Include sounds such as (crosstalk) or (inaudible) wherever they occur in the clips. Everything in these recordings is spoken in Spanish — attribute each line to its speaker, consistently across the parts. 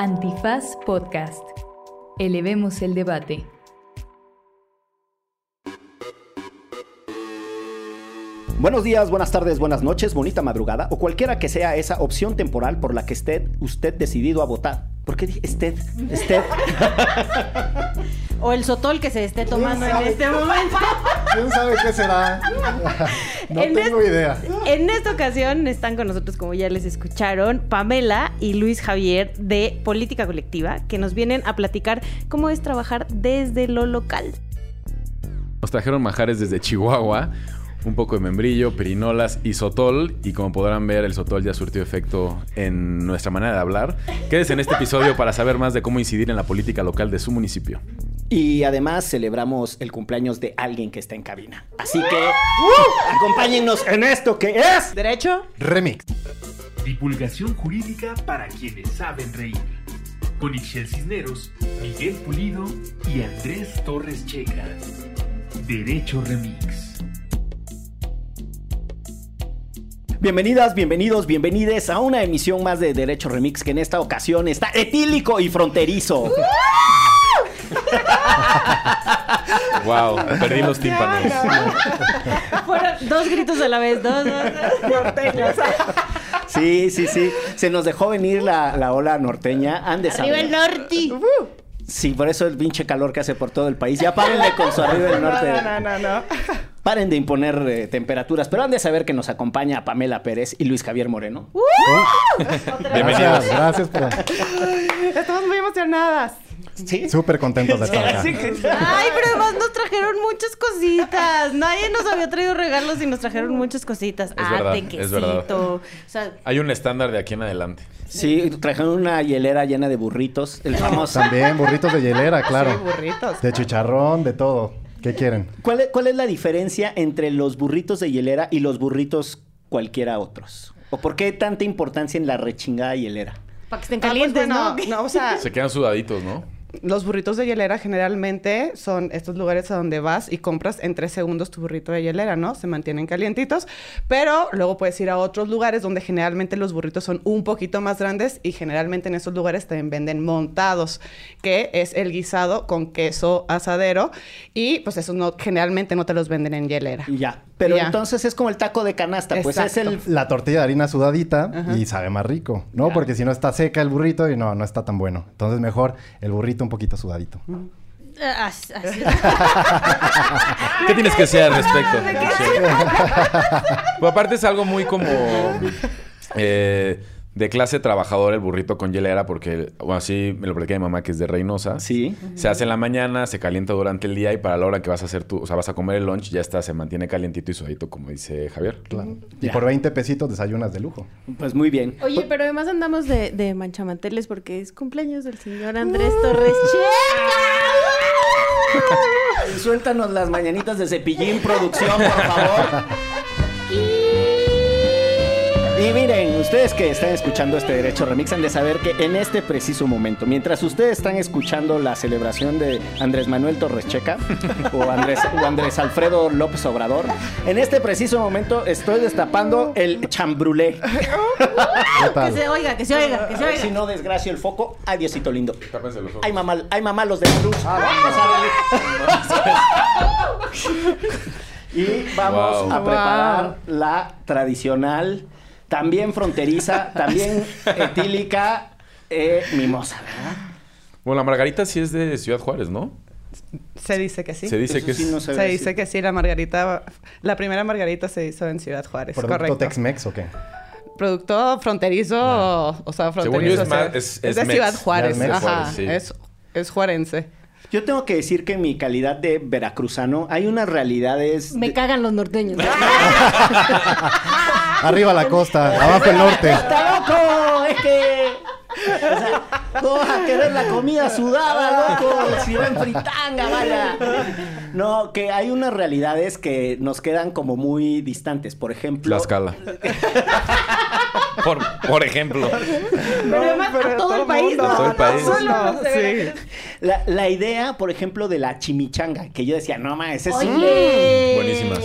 Speaker 1: Antifaz Podcast. Elevemos el debate.
Speaker 2: Buenos días, buenas tardes, buenas noches, bonita madrugada o cualquiera que sea esa opción temporal por la que esté usted decidido a votar. ¿Por qué dije usted? Usted. (laughs)
Speaker 3: O el sotol que se esté tomando en este momento.
Speaker 4: ¿Quién sabe qué será? (laughs) No
Speaker 3: En
Speaker 4: tengo idea.
Speaker 3: En esta ocasión están con nosotros, como ya les escucharon, Pamela y Luis Javier de Política Colectiva, que nos vienen a platicar cómo es trabajar desde lo local.
Speaker 5: Nos trajeron majares desde Chihuahua, un poco de membrillo, perinolas y sotol. Y como podrán ver, el sotol ya surtió efecto en nuestra manera de hablar. Quédese en este episodio para saber más de cómo incidir en la política local de su municipio.
Speaker 2: Y además celebramos el cumpleaños de alguien que está en cabina. Así que acompáñennos en esto que es.
Speaker 3: ¿Derecho?
Speaker 4: Remix.
Speaker 6: Divulgación jurídica para quienes saben reír. Con Ixel Cisneros, Miguel Pulido y Andrés Torres Checa. Derecho Remix.
Speaker 2: Bienvenidas, bienvenidos, bienvenides a una emisión más de Derecho Remix que en esta ocasión está etílico y fronterizo. (laughs)
Speaker 5: ¡Wow! Perdí los tímpanos.
Speaker 3: Fueron dos gritos a la vez, dos, dos, dos. norteños.
Speaker 2: Sí, sí, sí. Se nos dejó venir la, la ola norteña. Han de
Speaker 3: Arriba
Speaker 2: saber.
Speaker 3: el norte.
Speaker 2: Sí, por eso el pinche calor que hace por todo el país. Ya párenle con su arriba del norte.
Speaker 7: No, no, no.
Speaker 2: Paren de imponer eh, temperaturas, pero han de saber que nos acompaña Pamela Pérez y Luis Javier Moreno.
Speaker 5: Bienvenidos.
Speaker 4: Gracias, gracias por...
Speaker 7: Estamos muy emocionadas.
Speaker 2: Sí.
Speaker 4: Súper contentos de estar acá.
Speaker 2: Que-
Speaker 3: Ay, pero además nos trajeron muchas cositas. Nadie nos había traído regalos y nos trajeron muchas cositas. Ah,
Speaker 5: verdad, es verdad.
Speaker 3: O sea,
Speaker 5: Hay un estándar de aquí en adelante.
Speaker 2: Sí, trajeron una hielera llena de burritos. El famoso.
Speaker 4: También burritos de hielera, (laughs) claro.
Speaker 7: Sí, burritos.
Speaker 4: De chicharrón, de todo. ¿Qué quieren?
Speaker 2: ¿Cuál es, cuál es la diferencia entre los burritos de hielera y los burritos cualquiera otros? ¿O por qué tanta importancia en la rechingada hielera?
Speaker 3: para que estén
Speaker 7: Ah, pues,
Speaker 3: calientes,
Speaker 7: bueno,
Speaker 3: ¿no?
Speaker 7: no, o sea,
Speaker 5: Se quedan sudaditos, ¿no?
Speaker 7: Los burritos de hielera generalmente son estos lugares a donde vas y compras en tres segundos tu burrito de hielera, ¿no? Se mantienen calientitos, pero luego puedes ir a otros lugares donde generalmente los burritos son un poquito más grandes y generalmente en esos lugares también venden montados, que es el guisado con queso asadero y pues esos no, generalmente no te los venden en hielera.
Speaker 2: Ya. Pero
Speaker 7: Ya.
Speaker 2: entonces es como el taco de canasta, pues es el...
Speaker 4: La tortilla de harina sudadita y sabe más rico, ¿no?
Speaker 2: Ya.
Speaker 4: Porque si no está seca el burrito y no, no está tan bueno. Entonces mejor el burrito un poquito sudadito.
Speaker 3: Ah, así- así. (laughs)
Speaker 5: ¿Qué tienes que decir al respecto? Pues aparte es algo muy como eh, de clase trabajadora el burrito con hielera porque o así me lo platicé mi mamá que es de Reynosa.
Speaker 2: Sí.
Speaker 5: Se hace en la mañana, se calienta durante el día y para la hora que vas a hacer tu, o sea, vas a comer el lunch ya está, se mantiene calientito y sudadito como dice Javier.
Speaker 4: Claro. Y
Speaker 2: Ya.
Speaker 4: por 20 pesitos desayunas de lujo.
Speaker 2: Pues muy bien.
Speaker 3: Oye, pero además andamos de, de manchamanteles porque es cumpleaños del señor Andrés Torres Checa. (laughs)
Speaker 2: Suéltanos las mañanitas de Cepillín Producción, por favor. Y miren, ustedes que están escuchando este Derecho Remix han de saber que en este preciso momento, mientras ustedes están escuchando la celebración de Andrés Manuel Torres Checa (laughs) o Andrés, o Andrés Alfredo López Obrador, en este preciso momento estoy destapando el chambrulé. (laughs)
Speaker 4: ¿Qué
Speaker 3: Que se oiga, que se oiga, que se
Speaker 2: A ver si
Speaker 3: oiga.
Speaker 2: no desgracio el foco. Ay, Diosito lindo.
Speaker 5: Tápense los ojos.
Speaker 2: Ay, mamá, ay, mamá, los de la luz. Vamos a ver. (laughs) Y vamos
Speaker 5: Wow.
Speaker 2: a preparar la tradicional, también fronteriza, (laughs) también (laughs) etílica, eh, mimosa, ¿verdad?
Speaker 5: Bueno, la margarita sí es de Ciudad Juárez, ¿no?
Speaker 7: Se dice que sí.
Speaker 5: Se dice
Speaker 2: Eso
Speaker 5: que
Speaker 2: sí
Speaker 5: es...
Speaker 2: no se
Speaker 7: Se
Speaker 2: ve
Speaker 7: dice
Speaker 2: así.
Speaker 7: que sí, la margarita, la primera margarita se hizo en Ciudad Juárez,
Speaker 4: ¿Producto
Speaker 7: correcto.
Speaker 4: Tex-Mex o qué?
Speaker 7: Producto fronterizo, o, o sea,
Speaker 5: Según
Speaker 7: fronterizo.
Speaker 5: yo es
Speaker 7: o sea,
Speaker 5: más- es-
Speaker 7: es
Speaker 5: es
Speaker 7: de
Speaker 5: mex.
Speaker 7: Ciudad Juárez,
Speaker 4: Ya es mex.
Speaker 7: ajá,
Speaker 5: Juárez, sí.
Speaker 7: es, es juarense.
Speaker 2: Yo tengo que decir que en mi calidad de veracruzano hay unas realidades...
Speaker 3: Me
Speaker 2: de-
Speaker 3: cagan los norteños. (laughs)
Speaker 4: Arriba la costa, abajo el norte.
Speaker 2: ¡Está loco! Es que... O sea, no vas a querer la comida sudada, loco. Si va en fritanga, vaya. No, que hay unas realidades que nos quedan como muy distantes. Por ejemplo...
Speaker 5: Tlaxcala. por, por ejemplo.
Speaker 3: Pero además a todo el país,
Speaker 7: mundo.
Speaker 3: ¿no?
Speaker 5: Todo el país.
Speaker 3: No
Speaker 7: sí.
Speaker 2: La, la idea, por ejemplo, de la chimichanga, que yo decía, no mames, es
Speaker 1: Oye.
Speaker 5: Buenísimas.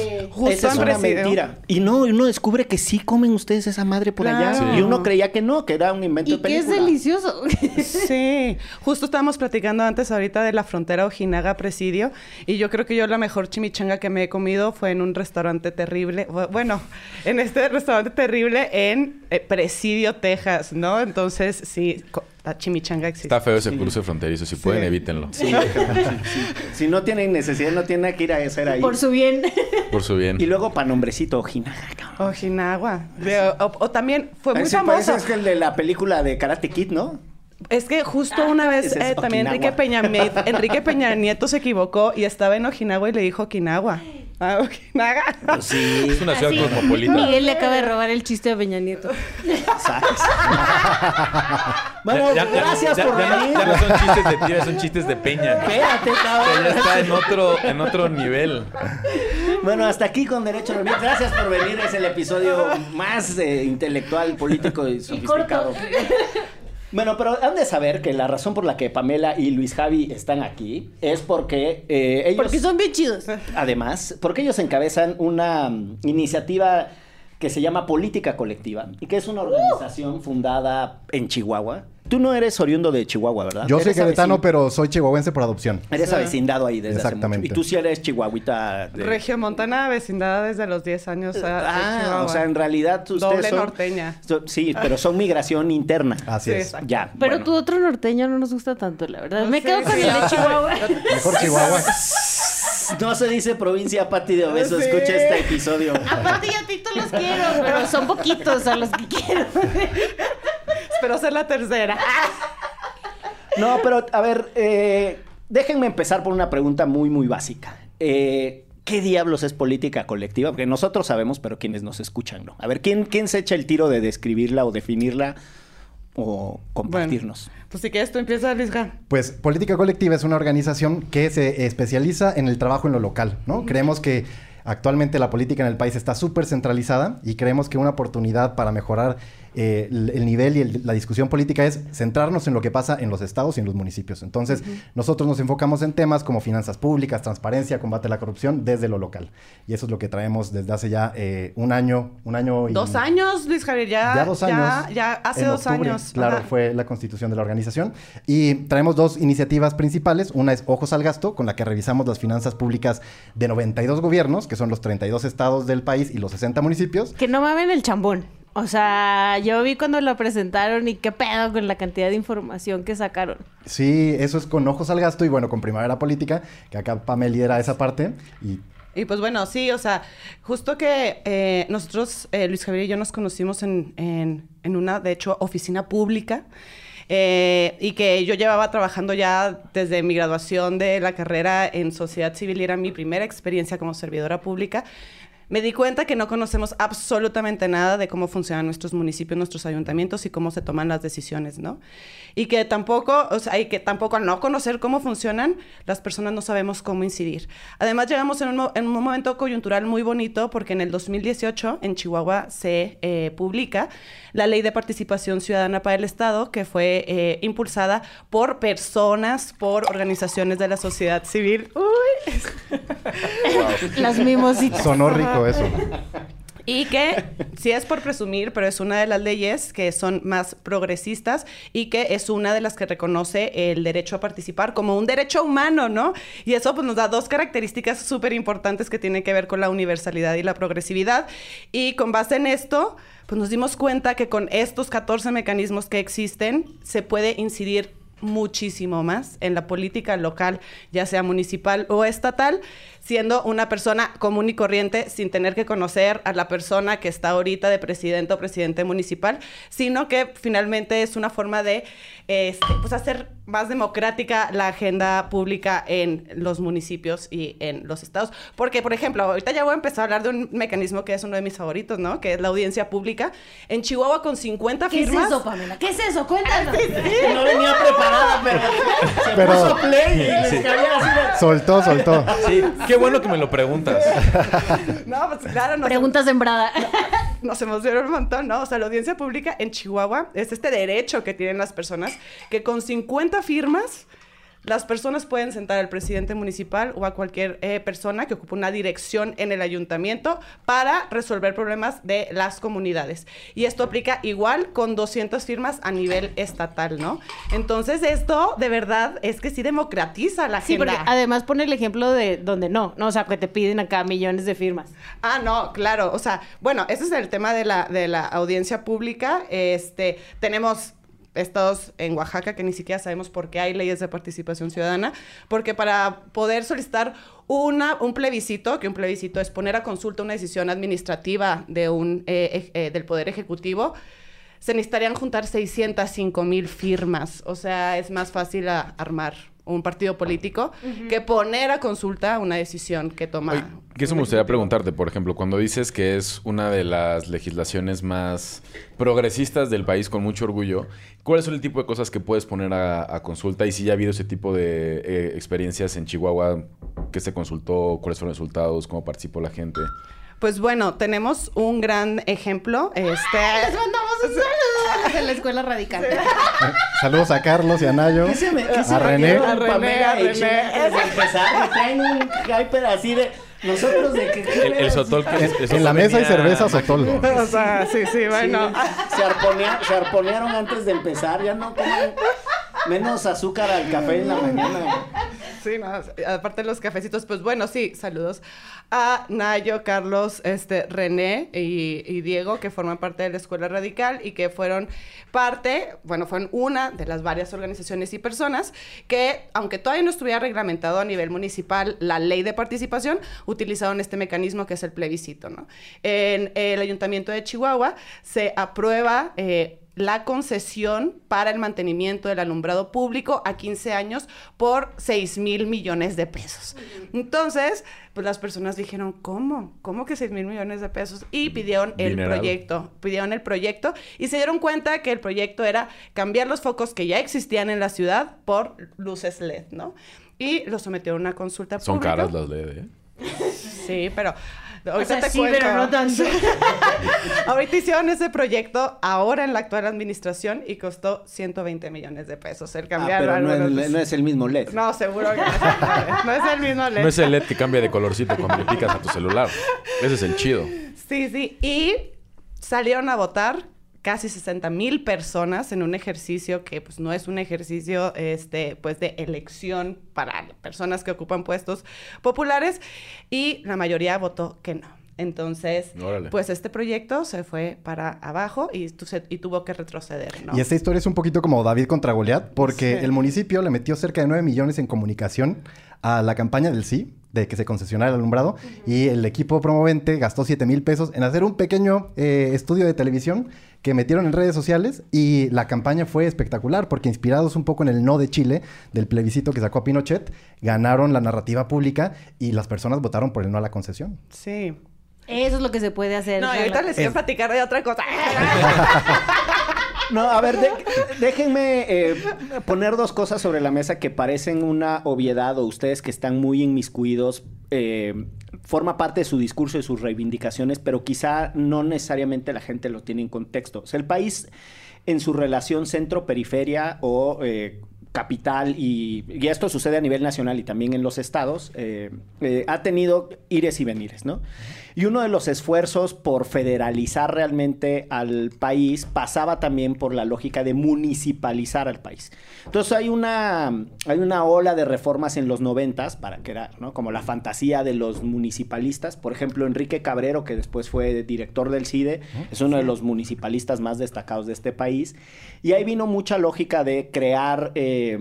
Speaker 2: Esa es una mentira. Y no, uno descubre que sí comen ustedes esa madre por allá. Y uno creía que no, que era un invento
Speaker 3: Y
Speaker 2: de
Speaker 3: que es
Speaker 2: película.
Speaker 3: Delicioso.
Speaker 7: Sí, justo estábamos platicando antes ahorita de la frontera Ojinaga Presidio y yo creo que yo la mejor chimichanga que me he comido fue en un restaurante terrible, bu- bueno, en este restaurante terrible en eh, Presidio, Texas, ¿no? Entonces, sí, la chimichanga existe.
Speaker 5: Está feo ese cruce fronterizo. Si pueden, evítenlo. (laughs)
Speaker 2: Sí, Si no tienen necesidad, no tienen nada que ir a hacer ahí.
Speaker 1: Por su bien. (laughs)
Speaker 5: Por su bien.
Speaker 2: Y luego para nombrecito, Ojinaga.
Speaker 7: De- o, o también fue muy
Speaker 2: Ese
Speaker 7: famoso.
Speaker 2: es que el de la película de Karate Kid, ¿no?
Speaker 7: Es que justo una vez eh, también. Enrique Peña, Nieto- Enrique Peña Nieto se equivocó y estaba en Ojinaga y le dijo Okinawa. Ah, Okinaga. (laughs)
Speaker 2: Sí.
Speaker 5: Es una ciudad
Speaker 1: Así,
Speaker 5: cosmopolita.
Speaker 3: Miguel le acaba de robar el chiste a Peña Nieto.
Speaker 2: ¿Sabes? bueno,
Speaker 5: Ya-
Speaker 2: gracias
Speaker 5: ya-
Speaker 2: por venir.
Speaker 5: Ya no son chistes de tira, son chistes de peña.
Speaker 2: Espérate,
Speaker 5: Que
Speaker 2: cabrón.
Speaker 5: ya está en otro, en otro nivel.
Speaker 2: Bueno, hasta aquí con Derecho Remix. Gracias por venir. Es el episodio más eh, intelectual, político y sofisticado. Bueno, pero han de saber que la razón por la que Pamela y Luis Javi están aquí es porque eh, ellos...
Speaker 3: Porque son bien chidos.
Speaker 2: Además, porque ellos encabezan una mm, iniciativa que se llama Política Colectiva y que es una organización fundada en Chihuahua. Tú no eres oriundo de Chihuahua, ¿verdad?
Speaker 4: Yo soy queretano, pero soy chihuahuense por adopción.
Speaker 2: Eres avecindado ahí desde hace
Speaker 4: Exactamente.
Speaker 2: mucho. Y tú sí eres chihuahuita. de-
Speaker 7: Regio Montana, vecindad desde los 10 años. a-
Speaker 2: Ah,
Speaker 7: Chihuahua.
Speaker 2: o sea, en realidad ustedes
Speaker 7: Doble
Speaker 2: son-
Speaker 7: norteña.
Speaker 2: sí, pero son migración interna.
Speaker 4: Así
Speaker 7: Sí,
Speaker 4: es.
Speaker 7: exacto.
Speaker 2: Ya.
Speaker 3: Pero
Speaker 2: bueno.
Speaker 3: tu otro norteño no nos gusta tanto, la verdad. Me
Speaker 7: Sí,
Speaker 3: quedo con
Speaker 7: sí,
Speaker 3: el de
Speaker 7: ah. (laughs)
Speaker 3: Chihuahua.
Speaker 4: Mejor Chihuahua. (laughs)
Speaker 2: No se dice provincia Pati de Obeso.
Speaker 7: Sí.
Speaker 2: Escucha este episodio.
Speaker 3: Aparte, yo a ti los quiero, pero son poquitos a los que quiero.
Speaker 7: Espero ser la tercera. (laughs)
Speaker 2: No, pero a ver, eh, déjenme empezar por una pregunta muy, muy básica. Eh, ¿Qué diablos es política colectiva? Porque nosotros sabemos, pero quienes nos escuchan no. A ver, ¿quién, quién se echa el tiro de describirla o definirla o compartirnos?
Speaker 7: Pues si quieres, tú empiezas, Luisga.
Speaker 4: Pues Política Colectiva es una organización que se especializa en el trabajo en lo local, ¿no? Creemos que actualmente la política en el país está súper centralizada y creemos que una oportunidad para mejorar eh, el, el nivel y el- la discusión política es centrarnos en lo que pasa en los estados y en los municipios. Entonces, nosotros nos enfocamos en temas como finanzas públicas, transparencia, combate a la corrupción desde lo local. Y eso es lo que traemos desde hace ya eh, un año, un año y...
Speaker 7: Dos años, Luis Javier, ya.
Speaker 4: Ya dos años.
Speaker 7: Ya, ya hace dos
Speaker 4: octubre,
Speaker 7: años.
Speaker 4: Claro,
Speaker 7: Ajá.
Speaker 4: fue la constitución de la organización. Y traemos dos iniciativas principales. Una es Ojos al Gasto, con la que revisamos las finanzas públicas de 92 gobiernos, que son los 32 estados del país y los 60 municipios.
Speaker 3: Que no mamen el chambón. O sea, yo vi cuando lo presentaron y qué pedo con la cantidad de información que sacaron.
Speaker 4: Sí, eso es con Ojos al Gasto y bueno, con Primavera Política, que acá Pamela lidera esa parte. Y
Speaker 7: Y pues bueno, sí, o sea, justo que eh, nosotros, eh, Luis Javier y yo nos conocimos en, en- en una, de hecho, oficina pública. eh, y que yo llevaba trabajando ya desde mi graduación de la carrera en sociedad civil y era mi primera experiencia como servidora pública. Me di cuenta que no conocemos absolutamente nada de cómo funcionan nuestros municipios, nuestros ayuntamientos y cómo se toman las decisiones, ¿no? Y que tampoco, o sea, y que tampoco al no conocer cómo funcionan, las personas no sabemos cómo incidir. Además, llegamos en un, en un momento coyuntural muy bonito porque en el 2018 en Chihuahua se eh, publica la Ley de Participación Ciudadana para el Estado, que fue eh, impulsada por personas, por organizaciones de la sociedad civil. Uy,
Speaker 3: Las mimositas.
Speaker 4: sonó rico eso. (laughs)
Speaker 7: Y que sí es por presumir, pero es una de las leyes que son más progresistas y que es una de las que reconoce el derecho a participar como un derecho humano, ¿no? Y eso pues nos da dos características súper importantes que tienen que ver con la universalidad y la progresividad. Y con base en esto, pues nos dimos cuenta que con estos 14 mecanismos que existen se puede incidir muchísimo más en la política local, ya sea municipal o estatal, siendo una persona común y corriente sin tener que conocer a la persona que está ahorita de presidente o presidente municipal, sino que finalmente es una forma de este, pues hacer más democrática la agenda pública en los municipios y en los estados. Porque, por ejemplo, ahorita ya voy a empezar a hablar de un mecanismo que es uno de mis favoritos, ¿no? Que es la audiencia pública. En Chihuahua con 50
Speaker 1: ¿Qué es
Speaker 7: firmas.
Speaker 1: eso, Pamela? ¿Qué es eso? Cuéntanos.
Speaker 2: No venía preparada, pero (laughs) se
Speaker 4: Pero-
Speaker 2: puso play y les cabía así de-
Speaker 4: Soltó, soltó.
Speaker 5: Sí, qué bueno que me lo preguntas. (laughs)
Speaker 7: No, pues claro, (laughs) no
Speaker 3: Preguntas sembrada.
Speaker 7: nos emocionó un montón, ¿no? O sea, la audiencia pública en Chihuahua es este derecho que tienen las personas que con 50 firmas las personas pueden sentar al presidente municipal o a cualquier eh, persona que ocupe una dirección en el ayuntamiento para resolver problemas de las comunidades. Y esto aplica igual con 200 firmas a nivel estatal, ¿no? Entonces esto de verdad es que sí democratiza la
Speaker 3: Sí,
Speaker 7: agenda.
Speaker 3: porque además pone el ejemplo de donde no, no, o sea, que te piden acá millones de firmas.
Speaker 7: Ah, no, claro. O sea, bueno, ese es el tema de la, de la audiencia pública. Este, tenemos estados en Oaxaca que ni siquiera sabemos por qué hay leyes de participación ciudadana, porque para poder solicitar una, un plebiscito, que un plebiscito es poner a consulta una decisión administrativa de un, eh, eh, del Poder Ejecutivo, se necesitarían juntar 605 mil firmas. O sea, es más fácil armar un partido político que poner a consulta una decisión que toma.
Speaker 5: Oye, que eso me gustaría preguntarte, por ejemplo, cuando dices que es una de las legislaciones más progresistas del país con mucho orgullo, ¿cuáles son el tipo de cosas que puedes poner a, a consulta? Y si ya ha habido ese tipo de eh, experiencias en Chihuahua, ¿qué se consultó? ¿Cuáles fueron los resultados? ¿Cómo participó la gente?
Speaker 7: Pues bueno, tenemos un gran ejemplo. Este,
Speaker 3: Les mandamos un saludo (laughs) de la escuela radical. (laughs)
Speaker 4: Saludos a Carlos y a Nayo.
Speaker 2: ¿Qué se me, qué se
Speaker 4: a René.
Speaker 7: A René,
Speaker 2: Pamela
Speaker 7: a René.
Speaker 2: Empezar? Traen un hyper así de... Nosotros de que...
Speaker 5: El, el sotol que... el
Speaker 4: En la mesa hay cerveza. Sotol. (laughs)
Speaker 7: o sea, sí, sí, bueno.
Speaker 2: Sí, se, arponea- se arponearon antes de empezar, ya no comen menos azúcar al café en la mañana.
Speaker 7: Sí, no, aparte de los cafecitos, pues bueno, sí, saludos a Nayo, Carlos, este, René y, y Diego, que forman parte de la Escuela Radical y que fueron parte, bueno, fueron una de las varias organizaciones y personas que, aunque todavía no estuviera reglamentado a nivel municipal la ley de participación, utilizaron este mecanismo que es el plebiscito, ¿no? En el Ayuntamiento de Chihuahua se aprueba... eh, la concesión para el mantenimiento del alumbrado público a 15 años por 6 mil millones de pesos. Entonces, pues las personas dijeron, ¿cómo? ¿Cómo que 6 mil millones de pesos? Y pidieron el proyecto, pidieron el proyecto y se dieron cuenta que el proyecto era cambiar los focos que ya existían en la ciudad por luces LED, ¿no? Y lo sometieron a una consulta
Speaker 5: Son
Speaker 7: pública.
Speaker 5: caras las LED, ¿eh?
Speaker 7: Sí, pero...
Speaker 3: O
Speaker 7: Ahorita
Speaker 3: sea,
Speaker 7: te
Speaker 3: sí,
Speaker 7: cuento.
Speaker 3: pero no tanto. (laughs)
Speaker 7: Ahorita hicieron ese proyecto ahora en la actual administración y costó 120 millones de pesos el
Speaker 2: Ah,
Speaker 7: cambiar
Speaker 2: pero no es, no es el mismo LED.
Speaker 7: No, seguro que no es el mismo LED. No es el mismo LED.
Speaker 5: No es el LED que cambia de colorcito cuando le picas a tu celular. Ese es el chido.
Speaker 7: Sí, sí. Y salieron a votar casi 60 mil personas en un ejercicio que pues no es un ejercicio este pues de elección para personas que ocupan puestos populares y la mayoría votó que no. Entonces,
Speaker 5: Órale.
Speaker 7: pues este proyecto se fue para abajo y, tu- se- y tuvo que retroceder, ¿no?
Speaker 4: Y esta historia es un poquito como David contra Goliat, porque el municipio le metió cerca de 9 millones en comunicación a la campaña del sí, de que se concesionara el alumbrado, y el equipo promovente gastó 7 mil pesos en hacer un pequeño eh, estudio de televisión que metieron en redes sociales y la campaña fue espectacular porque inspirados un poco en el no de Chile del plebiscito que sacó a Pinochet, ganaron la narrativa pública y las personas votaron por el no a la concesión.
Speaker 7: Sí.
Speaker 3: Eso es lo que se puede hacer.
Speaker 7: No, y ahorita les quiero
Speaker 4: Es-
Speaker 7: platicar de otra cosa. (laughs) (laughs)
Speaker 2: No, a ver, déjenme eh, poner dos cosas sobre la mesa que parecen una obviedad o ustedes que están muy inmiscuidos. eh, forma parte de su discurso y sus reivindicaciones, pero quizá no necesariamente la gente lo tiene en contexto. O sea, el país en su relación centro-periferia o eh, capital, y, y esto sucede a nivel nacional y también en los estados, ha tenido ires y venires, ¿no? Y uno de los esfuerzos por federalizar realmente al país pasaba también por la lógica de municipalizar al país. Entonces hay una, hay una ola de reformas en los noventas, para que era ¿no? como la fantasía de los municipalistas. Por ejemplo, Enrique Cabrero, que después fue director del CIDE, es uno de los municipalistas más destacados de este país. Y ahí vino mucha lógica de crear... eh,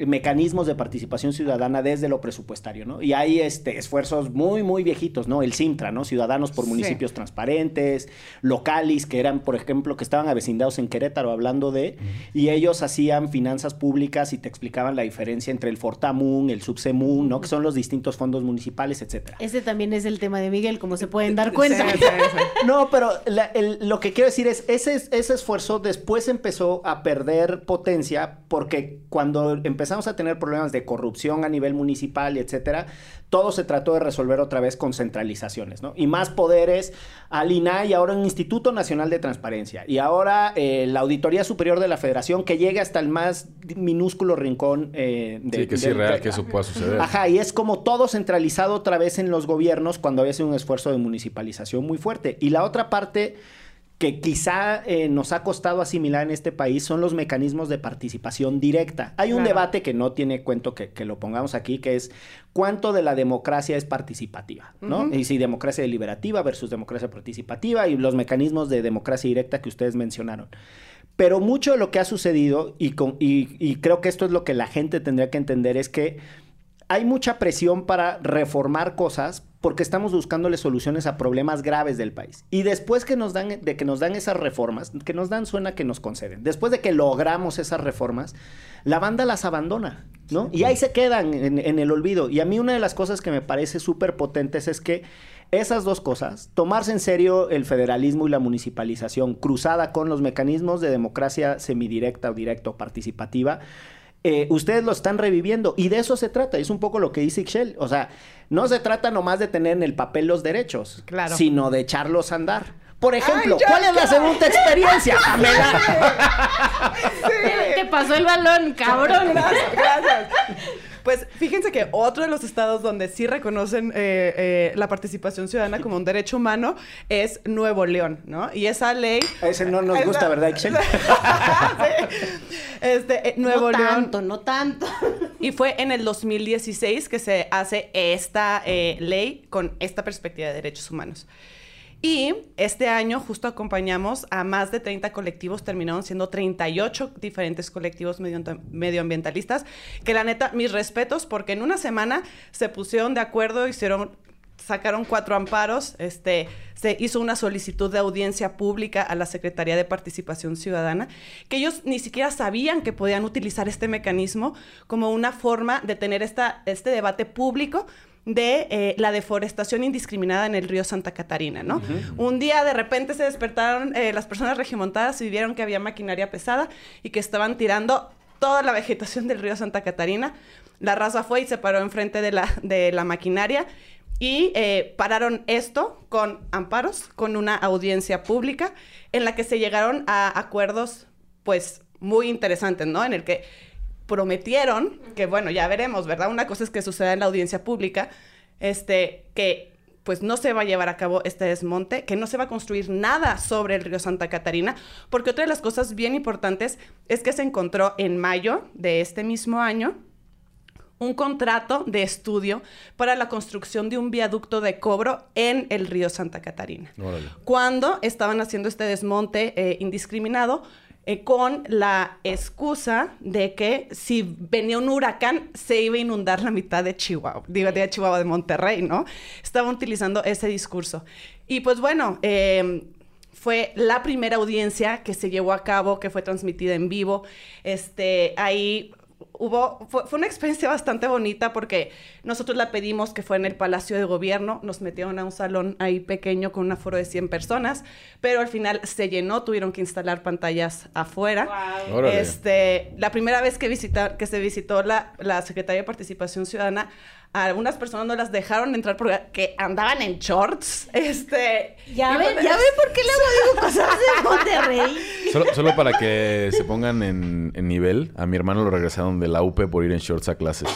Speaker 2: mecanismos de participación ciudadana desde lo presupuestario, ¿no? Y hay este, esfuerzos muy, muy viejitos, ¿no? El Sintra, ¿no? Ciudadanos por
Speaker 7: Sí.
Speaker 2: municipios transparentes, localis, que eran, por ejemplo, que estaban avecindados en Querétaro, hablando de, y ellos hacían finanzas públicas y te explicaban la diferencia entre el Fortamun, el Subsemun, ¿no? Que son los distintos fondos municipales, etcétera.
Speaker 3: Ese también es el tema de Miguel, como se pueden dar cuenta.
Speaker 7: Sí, sí, sí.
Speaker 2: No, pero la- el- lo que quiero decir es, ese, ese esfuerzo después empezó a perder potencia porque cuando empezó empezamos a tener problemas de corrupción a nivel municipal etcétera, todo se trató de resolver otra vez con centralizaciones, ¿no? Y más poderes al INAI y ahora un Instituto Nacional de Transparencia. Y ahora eh, la Auditoría Superior de la Federación que llegue hasta el más minúsculo rincón eh, de...
Speaker 5: Sí, que es real que eso pueda suceder.
Speaker 2: Ajá, y es como todo centralizado otra vez en los gobiernos cuando había sido un esfuerzo de municipalización muy fuerte. Y la otra parte que quizá eh, nos ha costado asimilar en este país son los mecanismos de participación directa. Hay un
Speaker 7: Claro.
Speaker 2: debate que no tiene cuento que, que lo pongamos aquí, que es cuánto de la democracia es participativa, ¿no? Y si democracia deliberativa versus democracia participativa y los mecanismos de democracia directa que ustedes mencionaron. Pero mucho de lo que ha sucedido, y, con- y- y creo que esto es lo que la gente tendría que entender, es que hay mucha presión para reformar cosas porque estamos buscándole soluciones a problemas graves del país. Y después que nos dan, de que nos dan esas reformas, que nos dan suena que nos conceden. Después de que logramos esas reformas, la banda las abandona, ¿no? Y ahí se quedan en, en el olvido. Y a mí una de las cosas que me parece súper potentes es que esas dos cosas, tomarse en serio el federalismo y la municipalización cruzada con los mecanismos de democracia semidirecta o directa o participativa, eh, ustedes lo están reviviendo y de eso se trata. Es un poco lo que dice Ixchel. O sea, no se trata nomás de tener en el papel los derechos,
Speaker 7: Claro.
Speaker 2: sino de echarlos a andar. Por ejemplo, ¿cuál es la segunda experiencia, (laughs) Pamela?
Speaker 3: Te, (laughs) te pasó el balón, cabrón.
Speaker 7: Gracias, gracias. Pues fíjense que otro de los estados donde sí reconocen eh, eh, la participación ciudadana como un derecho humano es Nuevo León, ¿no? Y esa ley...
Speaker 2: Ese no nos
Speaker 7: Esa-
Speaker 2: gusta, ¿verdad, Ixchel? (laughs)
Speaker 7: Sí. Este, eh, Nuevo
Speaker 3: no
Speaker 7: León...
Speaker 3: tanto, no tanto.
Speaker 7: Y fue en el 2016 que se hace esta eh, ley con esta perspectiva de derechos humanos. Y este año justo acompañamos a más de 30 colectivos, terminaron siendo 38 diferentes colectivos medio- medioambientalistas, que la neta, mis respetos, porque en una semana se pusieron de acuerdo, hicieron sacaron cuatro amparos, este, se hizo una solicitud de audiencia pública a la Secretaría de Participación Ciudadana, que ellos ni siquiera sabían que podían utilizar este mecanismo como una forma de tener esta, este debate público de eh, la deforestación indiscriminada en el río Santa Catarina, ¿no? Un día de repente se despertaron eh, las personas regimontadas y vieron que había maquinaria pesada y que estaban tirando toda la vegetación del río Santa Catarina. La raza fue y se paró enfrente de la, de la maquinaria y eh, pararon esto con amparos, con una audiencia pública en la que se llegaron a acuerdos, pues, muy interesantes, ¿no? En el que prometieron, que bueno, ya veremos, ¿verdad? Una cosa es que suceda en la audiencia pública, este, que pues no se va a llevar a cabo este desmonte, que no se va a construir nada sobre el río Santa Catarina, porque otra de las cosas bien importantes es que se encontró en mayo de este mismo año un contrato de estudio para la construcción de un viaducto de cobro en el río Santa Catarina.
Speaker 5: Órale.
Speaker 7: Cuando estaban haciendo este desmonte eh, indiscriminado, eh, con la excusa de que si venía un huracán se iba a inundar la mitad de Chihuahua, digo, de Chihuahua de Monterrey, ¿no? Estaban utilizando ese discurso. Y pues bueno, eh, fue la primera audiencia que se llevó a cabo, que fue transmitida en vivo. Este, ahí hubo, fue, fue una experiencia bastante bonita porque nosotros la pedimos que fue en el Palacio de Gobierno, nos metieron a un salón ahí pequeño con un aforo de 100 personas, pero al final se llenó, tuvieron que instalar pantallas afuera.
Speaker 5: Órale.
Speaker 7: Este, la primera vez que, visita, que se visitó la, la Secretaría de Participación Ciudadana, a algunas personas no las dejaron entrar porque andaban en shorts. Este,
Speaker 3: Ya ven,
Speaker 7: pues-
Speaker 3: ya ven por qué luego digo (laughs) cosas de Monterrey.
Speaker 5: Solo, solo para que se pongan en, en nivel, a mi hermano lo regresaron de la UP por ir en shorts a clases.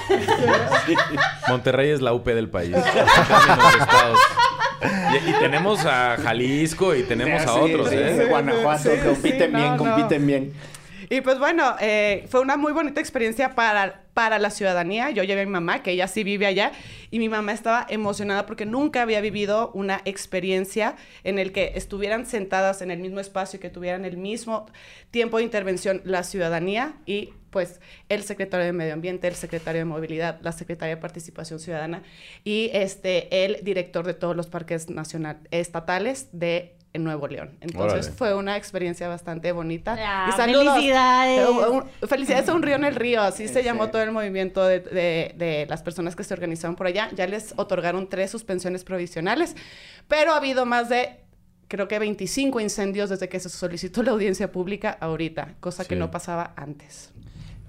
Speaker 5: Monterrey es la UP del país. (laughs) Y, y tenemos a Jalisco y tenemos a otros,
Speaker 2: sí,
Speaker 5: ¿eh?
Speaker 2: Guanajuato, compiten bien,
Speaker 7: no.
Speaker 2: compiten bien.
Speaker 7: Y pues bueno, eh, fue una muy bonita experiencia para, para la ciudadanía. Yo llevé a mi mamá, que ella sí vive allá, y mi mamá estaba emocionada porque nunca había vivido una experiencia en el que estuvieran sentadas en el mismo espacio y que tuvieran el mismo tiempo de intervención la ciudadanía y pues el secretario de Medio Ambiente, el secretario de Movilidad, la secretaria de Participación Ciudadana y este el director de todos los parques nacional, estatales de Nuevo León. Entonces
Speaker 5: Órale.
Speaker 7: fue una experiencia bastante bonita.
Speaker 3: Ah,
Speaker 7: y saludos.
Speaker 3: felicidades.
Speaker 7: Eh, un- Felicidades a Un Río en el Río. Así se
Speaker 2: Sí.
Speaker 7: llamó todo el movimiento de, de- de las personas que se organizaron por allá. Ya les otorgaron tres suspensiones provisionales, pero ha habido más de, creo que 25 incendios desde que se solicitó la audiencia pública ahorita, cosa que no pasaba antes.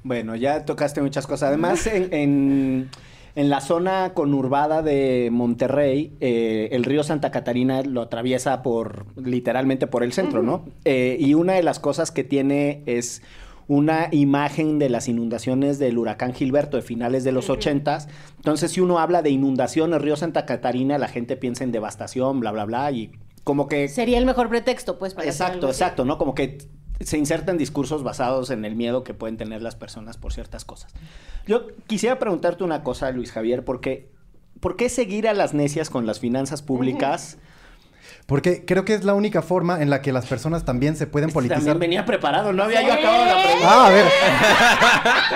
Speaker 2: Bueno, ya tocaste muchas cosas. Además, en, en, en la zona conurbada de Monterrey, eh, el río Santa Catarina lo atraviesa por literalmente por el centro, ¿no? Eh, y una de las cosas que tiene es una imagen de las inundaciones del huracán Gilberto de finales de los ochentas. Entonces, si uno habla de inundación el río Santa Catarina, la gente piensa en devastación, bla, bla, bla, y como que...
Speaker 3: Sería el mejor pretexto, pues, para hacer algo
Speaker 2: Exacto,
Speaker 3: así.
Speaker 2: exacto, ¿no? Como que se insertan discursos basados en el miedo que pueden tener las personas por ciertas cosas. Yo quisiera preguntarte una cosa, Luis Javier, porque ¿por qué seguir a las necias con las finanzas públicas?
Speaker 4: Porque creo que es la única forma en la que las personas también se pueden politizar.
Speaker 2: También venía preparado, no había yo acabado la pregunta.
Speaker 4: Ah, a ver.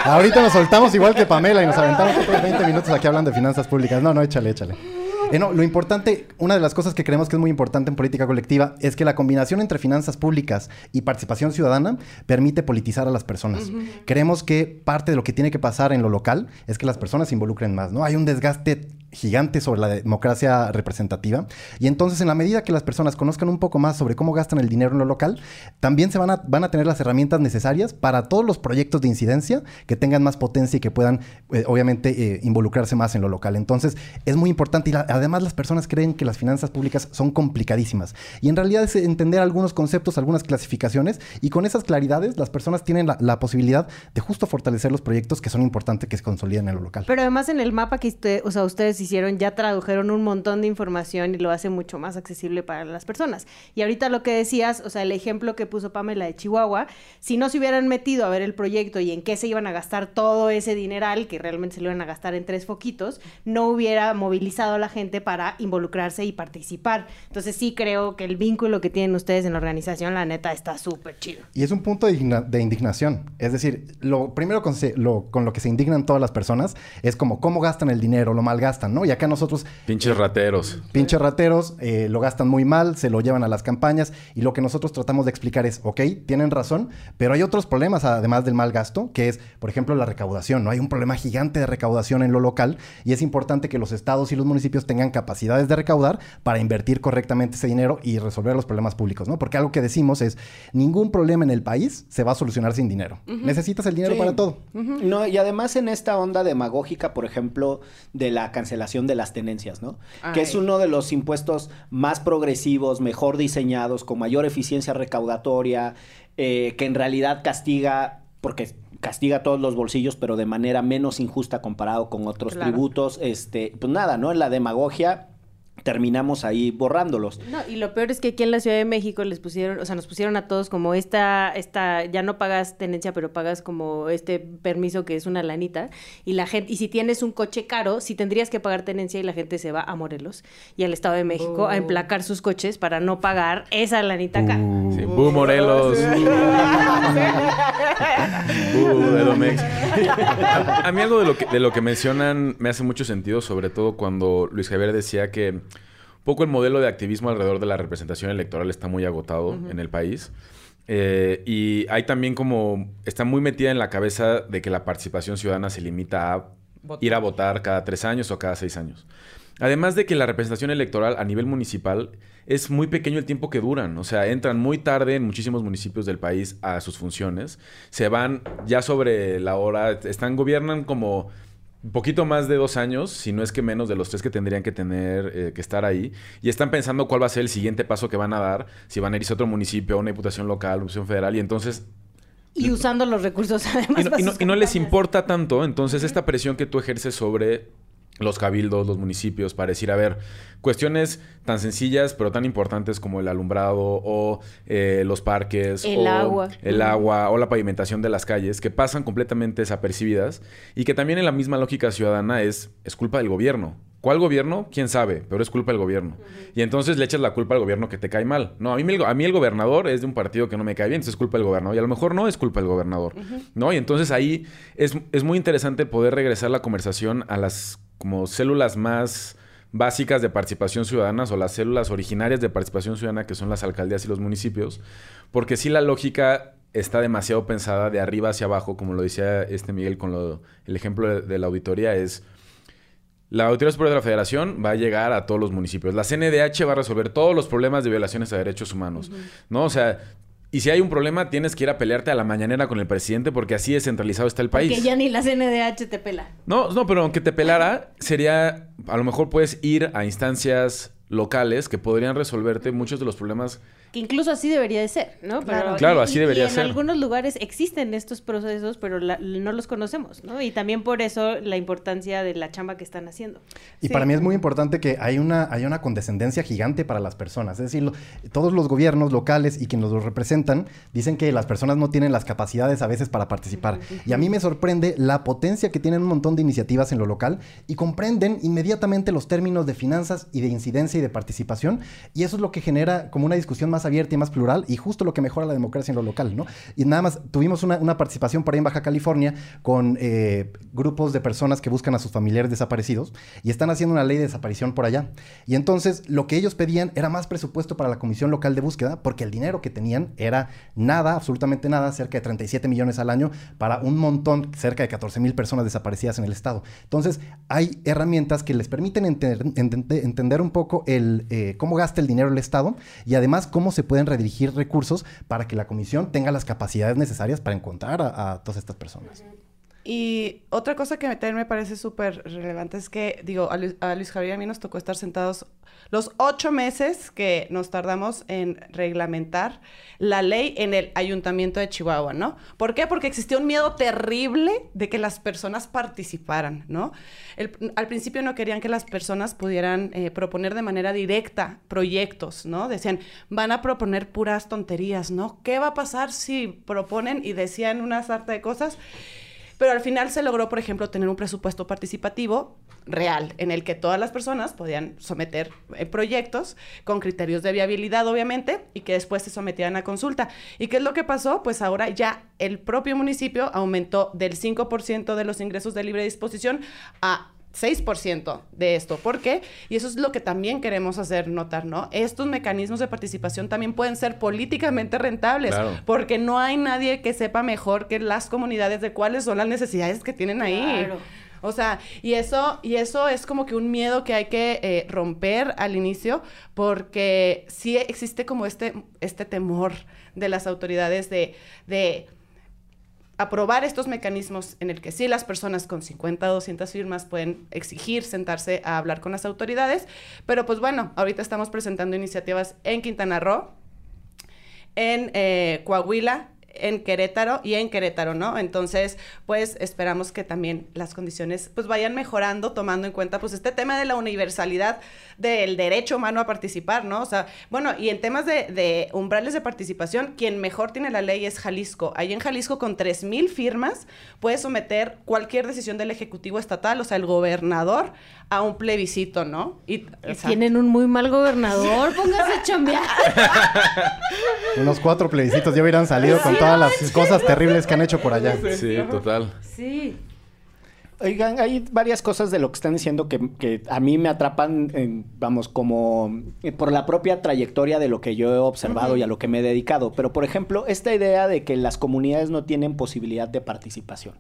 Speaker 4: Ahorita nos soltamos igual que Pamela y nos aventamos otros 20 minutos aquí hablando de finanzas públicas. No, no, échale, échale. Eh, no, lo importante, una de las cosas que creemos que es muy importante en política colectiva es que la combinación entre finanzas públicas y participación ciudadana permite politizar a las personas. Creemos que parte de lo que tiene que pasar en lo local es que las personas se involucren más, ¿no? Hay un desgaste gigante sobre la democracia representativa y entonces en la medida que las personas conozcan un poco más sobre cómo gastan el dinero en lo local, también se van a, van a tener las herramientas necesarias para todos los proyectos de incidencia que tengan más potencia y que puedan eh, obviamente eh, involucrarse más en lo local. Entonces es muy importante y la- además las personas creen que las finanzas públicas son complicadísimas y en realidad es entender algunos conceptos, algunas clasificaciones y con esas claridades las personas tienen la, la posibilidad de justo fortalecer los proyectos que son importantes que se consoliden en lo local.
Speaker 3: Pero además en el mapa que usted- o sea, ustedes hicieron ya tradujeron un montón de información y lo hace mucho más accesible para las personas. Y ahorita lo que decías, o sea, el ejemplo que puso Pamela de Chihuahua, si no se hubieran metido a ver el proyecto y en qué se iban a gastar todo ese dineral, que realmente se lo iban a gastar en tres foquitos, no hubiera movilizado a la gente para involucrarse y participar. Entonces sí creo que el vínculo que tienen ustedes en la organización, la neta, está súper chido.
Speaker 4: Y es un punto de, indigna- de indignación. Es decir, lo primero con, se- lo, con lo que se indignan todas las personas es como cómo gastan el dinero, lo malgastan, ¿no? Y acá nosotros,
Speaker 5: Pinches rateros.
Speaker 4: pinches rateros, eh, lo gastan muy mal, se lo llevan a las campañas y lo que nosotros tratamos de explicar es, ok, tienen razón, pero hay otros problemas además del mal gasto, que es, por ejemplo, la recaudación, ¿no? Hay un problema gigante de recaudación en lo local y es importante que los estados y los municipios tengan capacidades de recaudar para invertir correctamente ese dinero y resolver los problemas públicos, ¿no? Porque algo que decimos es, ningún problema en el país se va a solucionar sin dinero. Necesitas el dinero
Speaker 2: Sí.
Speaker 4: para todo.
Speaker 2: No, y además en esta onda demagógica, por ejemplo, de la cancelación de las tenencias, ¿no? Que es uno de los impuestos más progresivos, mejor diseñados, con mayor eficiencia recaudatoria, eh, que en realidad castiga, porque castiga todos los bolsillos, pero de manera menos injusta comparado con otros
Speaker 3: Claro.
Speaker 2: tributos. Este, pues nada, ¿no? En la demagogia terminamos ahí borrándolos.
Speaker 3: No, y lo peor es que aquí en la Ciudad de México les pusieron, o sea, nos pusieron a todos como esta, esta, ya no pagas tenencia, pero pagas como este permiso que es una lanita, y la gente, y si tienes un coche caro, si tendrías que pagar tenencia y la gente se va a Morelos y al Estado de México a emplacar sus coches para no pagar esa lanita cara.
Speaker 5: Sí, ¡Bu, Morelos! A, a mí algo de lo, que, de lo que mencionan me hace mucho sentido, sobre todo cuando Luis Javier decía que poco el modelo de activismo alrededor de la representación electoral está muy agotado en el país. Eh, y hay también como... Está muy metida en la cabeza de que la participación ciudadana se limita a
Speaker 7: Votar.
Speaker 5: ir a votar cada tres años o cada seis años. Además de que la representación electoral a nivel municipal es muy pequeño el tiempo que duran. O sea, entran muy tarde en muchísimos municipios del país a sus funciones. Se van ya sobre la hora. Están, gobiernan como un poquito más de dos años, si no es que menos de los tres que tendrían que tener eh, que estar ahí. Y están pensando cuál va a ser el siguiente paso que van a dar. Si van a irse a otro municipio, a una diputación local, una diputación federal. Y entonces
Speaker 3: Y usando los recursos (laughs) además.
Speaker 5: y no,
Speaker 3: para
Speaker 5: y no-
Speaker 3: sus
Speaker 5: y no les importa tanto, entonces, esta presión que tú ejerces sobre los cabildos, los municipios, para decir, a ver, cuestiones tan sencillas pero tan importantes como el alumbrado o eh, los parques,
Speaker 3: El
Speaker 5: o
Speaker 3: agua.
Speaker 5: el agua o la pavimentación de las calles, que pasan completamente desapercibidas y que también en la misma lógica ciudadana es, es culpa del gobierno. ¿Cuál gobierno? ¿Quién sabe? Pero es culpa del gobierno. Y entonces le echas la culpa al gobierno que te cae mal. No, a mí, a mí el gobernador es de un partido que no me cae bien, entonces es culpa del gobernador. Y a lo mejor no es culpa del gobernador. ¿No? Y entonces ahí es, es muy interesante poder regresar la conversación a las como células más básicas de participación ciudadana o las células originarias de participación ciudadana que son las alcaldías y los municipios, porque si la lógica está demasiado pensada de arriba hacia abajo, como lo decía este Miguel con lo- el ejemplo de, de la auditoría, es la Auditoría Superior de la Federación va a llegar a todos los municipios. La CNDH va a resolver todos los problemas de violaciones a derechos humanos. ¿No? O sea, Y si hay un problema, tienes que ir a pelearte a la mañanera con el presidente porque así descentralizado está el país.
Speaker 1: Que ya ni la CNDH te pela.
Speaker 5: No, no, pero aunque te pelara, sería. A lo mejor puedes ir a instancias locales que podrían resolverte muchos de los problemas.
Speaker 3: Que incluso así debería de ser, ¿no?
Speaker 7: Claro.
Speaker 5: Claro, así debería
Speaker 3: y
Speaker 5: ser.
Speaker 3: En algunos lugares existen estos procesos, pero la- no los conocemos, ¿no? Y también por eso la importancia de la chamba que están haciendo.
Speaker 4: Y
Speaker 7: Sí.
Speaker 4: para mí es muy importante que hay una, hay una condescendencia gigante para las personas. Es decir, lo- todos los gobiernos locales y quienes los representan dicen que las personas no tienen las capacidades a veces para participar. Y a mí me sorprende la potencia que tienen un montón de iniciativas en lo local y comprenden inmediatamente los términos de finanzas y de incidencia y de participación. Y eso es lo que genera como una discusión más abierta y más plural y justo lo que mejora la democracia en lo local, ¿no? Y nada más, tuvimos una, una participación por ahí en Baja California con eh, grupos de personas que buscan a sus familiares desaparecidos y están haciendo una ley de desaparición por allá. Y entonces lo que ellos pedían era más presupuesto para la Comisión Local de Búsqueda porque el dinero que tenían era nada, absolutamente nada, cerca de 37 millones al año para un montón, cerca de 14 mil personas desaparecidas en el Estado. Entonces hay herramientas que les permiten entender un poco el, eh, cómo gasta el dinero el Estado y además cómo se pueden redirigir recursos para que la comisión tenga las capacidades necesarias para encontrar a, todas estas personas.
Speaker 7: Y otra cosa que también me parece súper relevante es que, digo, a Luis, Javier a mí nos tocó estar sentados los ocho meses que nos tardamos en reglamentar la ley en el ayuntamiento de Chihuahua, ¿no? ¿Por qué? Porque existía un miedo terrible de que las personas participaran, ¿no? Al principio no querían que las personas pudieran eh, proponer de manera directa proyectos, ¿no? Decían, van a proponer puras tonterías, ¿no? ¿Qué va a pasar si proponen y decían una sarta de cosas? Pero al final se logró, por ejemplo, tener un presupuesto participativo real, en el que todas las personas podían someter eh, proyectos con criterios de viabilidad, obviamente, y que después se sometían a consulta. ¿Y qué es lo que pasó? Pues ahora ya el propio municipio aumentó del 5% de los ingresos de libre disposición a 6% de esto. ¿Por qué? Y eso es lo que también queremos hacer notar, ¿no? Estos mecanismos de participación también pueden ser políticamente rentables,
Speaker 5: Claro.
Speaker 7: porque no hay nadie que sepa mejor que las comunidades de cuáles son las necesidades que tienen ahí.
Speaker 3: Claro.
Speaker 7: O sea, y eso, y eso es como que un miedo que hay que eh, romper al inicio, porque sí existe como este, este temor de las autoridades de, de aprobar estos mecanismos en el que sí las personas con 50 o 200 firmas pueden exigir sentarse a hablar con las autoridades, pero pues bueno, ahorita estamos presentando iniciativas en Quintana Roo, en eh, Coahuila, en Querétaro y en Querétaro, ¿no? Entonces, pues esperamos que también las condiciones pues vayan mejorando tomando en cuenta pues este tema de la universalidad del derecho humano a participar, ¿no? O sea, bueno, y en temas de, umbrales de participación, quien mejor tiene la ley es Jalisco. Ahí en Jalisco con 3.000 firmas puede someter cualquier decisión del Ejecutivo Estatal, o sea, el gobernador, a un plebiscito, ¿no? Y, o sea,
Speaker 3: Tienen un muy mal gobernador, póngase a chambear. (laughs)
Speaker 4: Unos cuatro plebiscitos ya hubieran salido con todas las cosas terribles que han hecho por allá.
Speaker 5: Sí, total.
Speaker 3: Sí.
Speaker 2: Oigan, hay varias cosas de lo que están diciendo que, que a mí me atrapan, en, vamos, como eh, por la propia trayectoria de lo que yo he observado y a lo que me he dedicado. Pero, por ejemplo, esta idea de que las comunidades no tienen posibilidad de participación.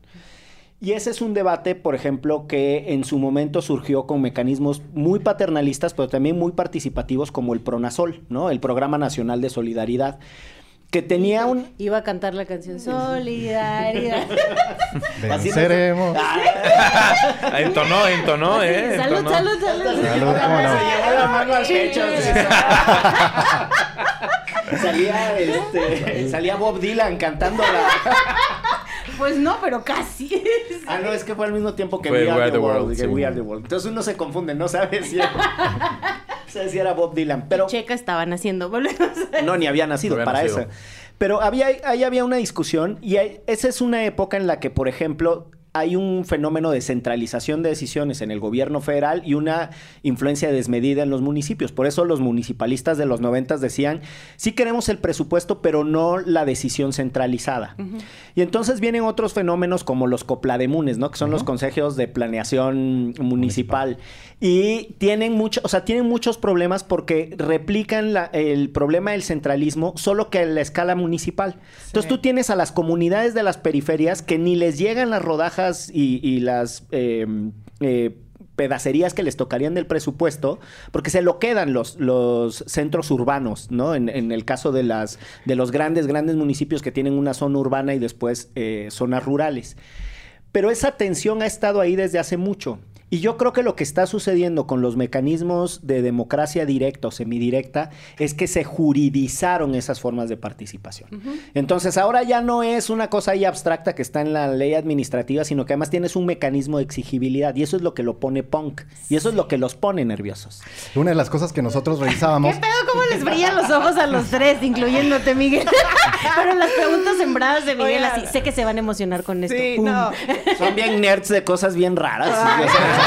Speaker 2: Y ese es un debate, por ejemplo, que en su momento surgió con mecanismos muy paternalistas, pero también muy participativos como el PRONASOL, ¿no? El Programa Nacional de Solidaridad, que tenía un...
Speaker 3: Iba a cantar la canción Solidaridad. (laughs)
Speaker 4: Venceremos.
Speaker 5: Ah, entonó, entonó, ¿eh?
Speaker 3: salud,
Speaker 5: Entonó.
Speaker 3: salud, salud,
Speaker 4: Salud, ¿cómo no?
Speaker 2: Se llevó la mano al pecho. salía, este, salía Bob Dylan cantando la...
Speaker 3: Pues no, pero casi. (laughs)
Speaker 2: Ah, no, es que fue al mismo tiempo que We Are the, World. que
Speaker 5: sí.
Speaker 2: We Are the World. Entonces uno se confunde, no sabe si era, sabe si era Bob Dylan. Pero
Speaker 3: Checa estaban haciendo, volvemos a
Speaker 2: no, ni había nacido
Speaker 5: No había
Speaker 2: para
Speaker 5: nacido.
Speaker 2: eso. Pero había, ahí había una discusión y hay- esa es una época en la que, por ejemplo, hay un fenómeno de centralización de decisiones en el gobierno federal y una influencia desmedida en los municipios. Por eso los municipalistas de los noventas decían, sí queremos el presupuesto, pero no la decisión centralizada. Y entonces vienen otros fenómenos como los coplademunes, ¿no? Que son los consejos de planeación municipal. Y tienen mucho, o sea, tienen muchos problemas porque replican la- el problema del centralismo, solo que a la escala municipal. Entonces tú tienes a las comunidades de las periferias que ni les llegan las rodajas y, y las eh, eh, pedacerías que les tocarían del presupuesto, porque se lo quedan los, los centros urbanos, ¿no? En, en el caso de, las, de los grandes, grandes municipios que tienen una zona urbana y después eh, zonas rurales. Pero esa tensión ha estado ahí desde hace mucho. Y yo creo que lo que está sucediendo con los mecanismos de democracia directa o semidirecta es que se juridizaron esas formas de participación. Entonces ahora ya no es una cosa ahí abstracta que está en la ley administrativa, sino que además tienes un mecanismo de exigibilidad y eso es lo que lo pone punk y eso es lo que los pone nerviosos.
Speaker 4: Una de las cosas que nosotros revisábamos... (laughs)
Speaker 3: ¿Qué pedo? ¿Cómo les brillan los ojos a los tres, incluyéndote, Miguel? (laughs) Pero las preguntas sembradas de Miguel,
Speaker 7: Oigan.
Speaker 3: así, sé que se van a emocionar con esto.
Speaker 7: Sí,
Speaker 3: Pum.
Speaker 7: no.
Speaker 2: Son bien nerds de cosas bien raras. (laughs)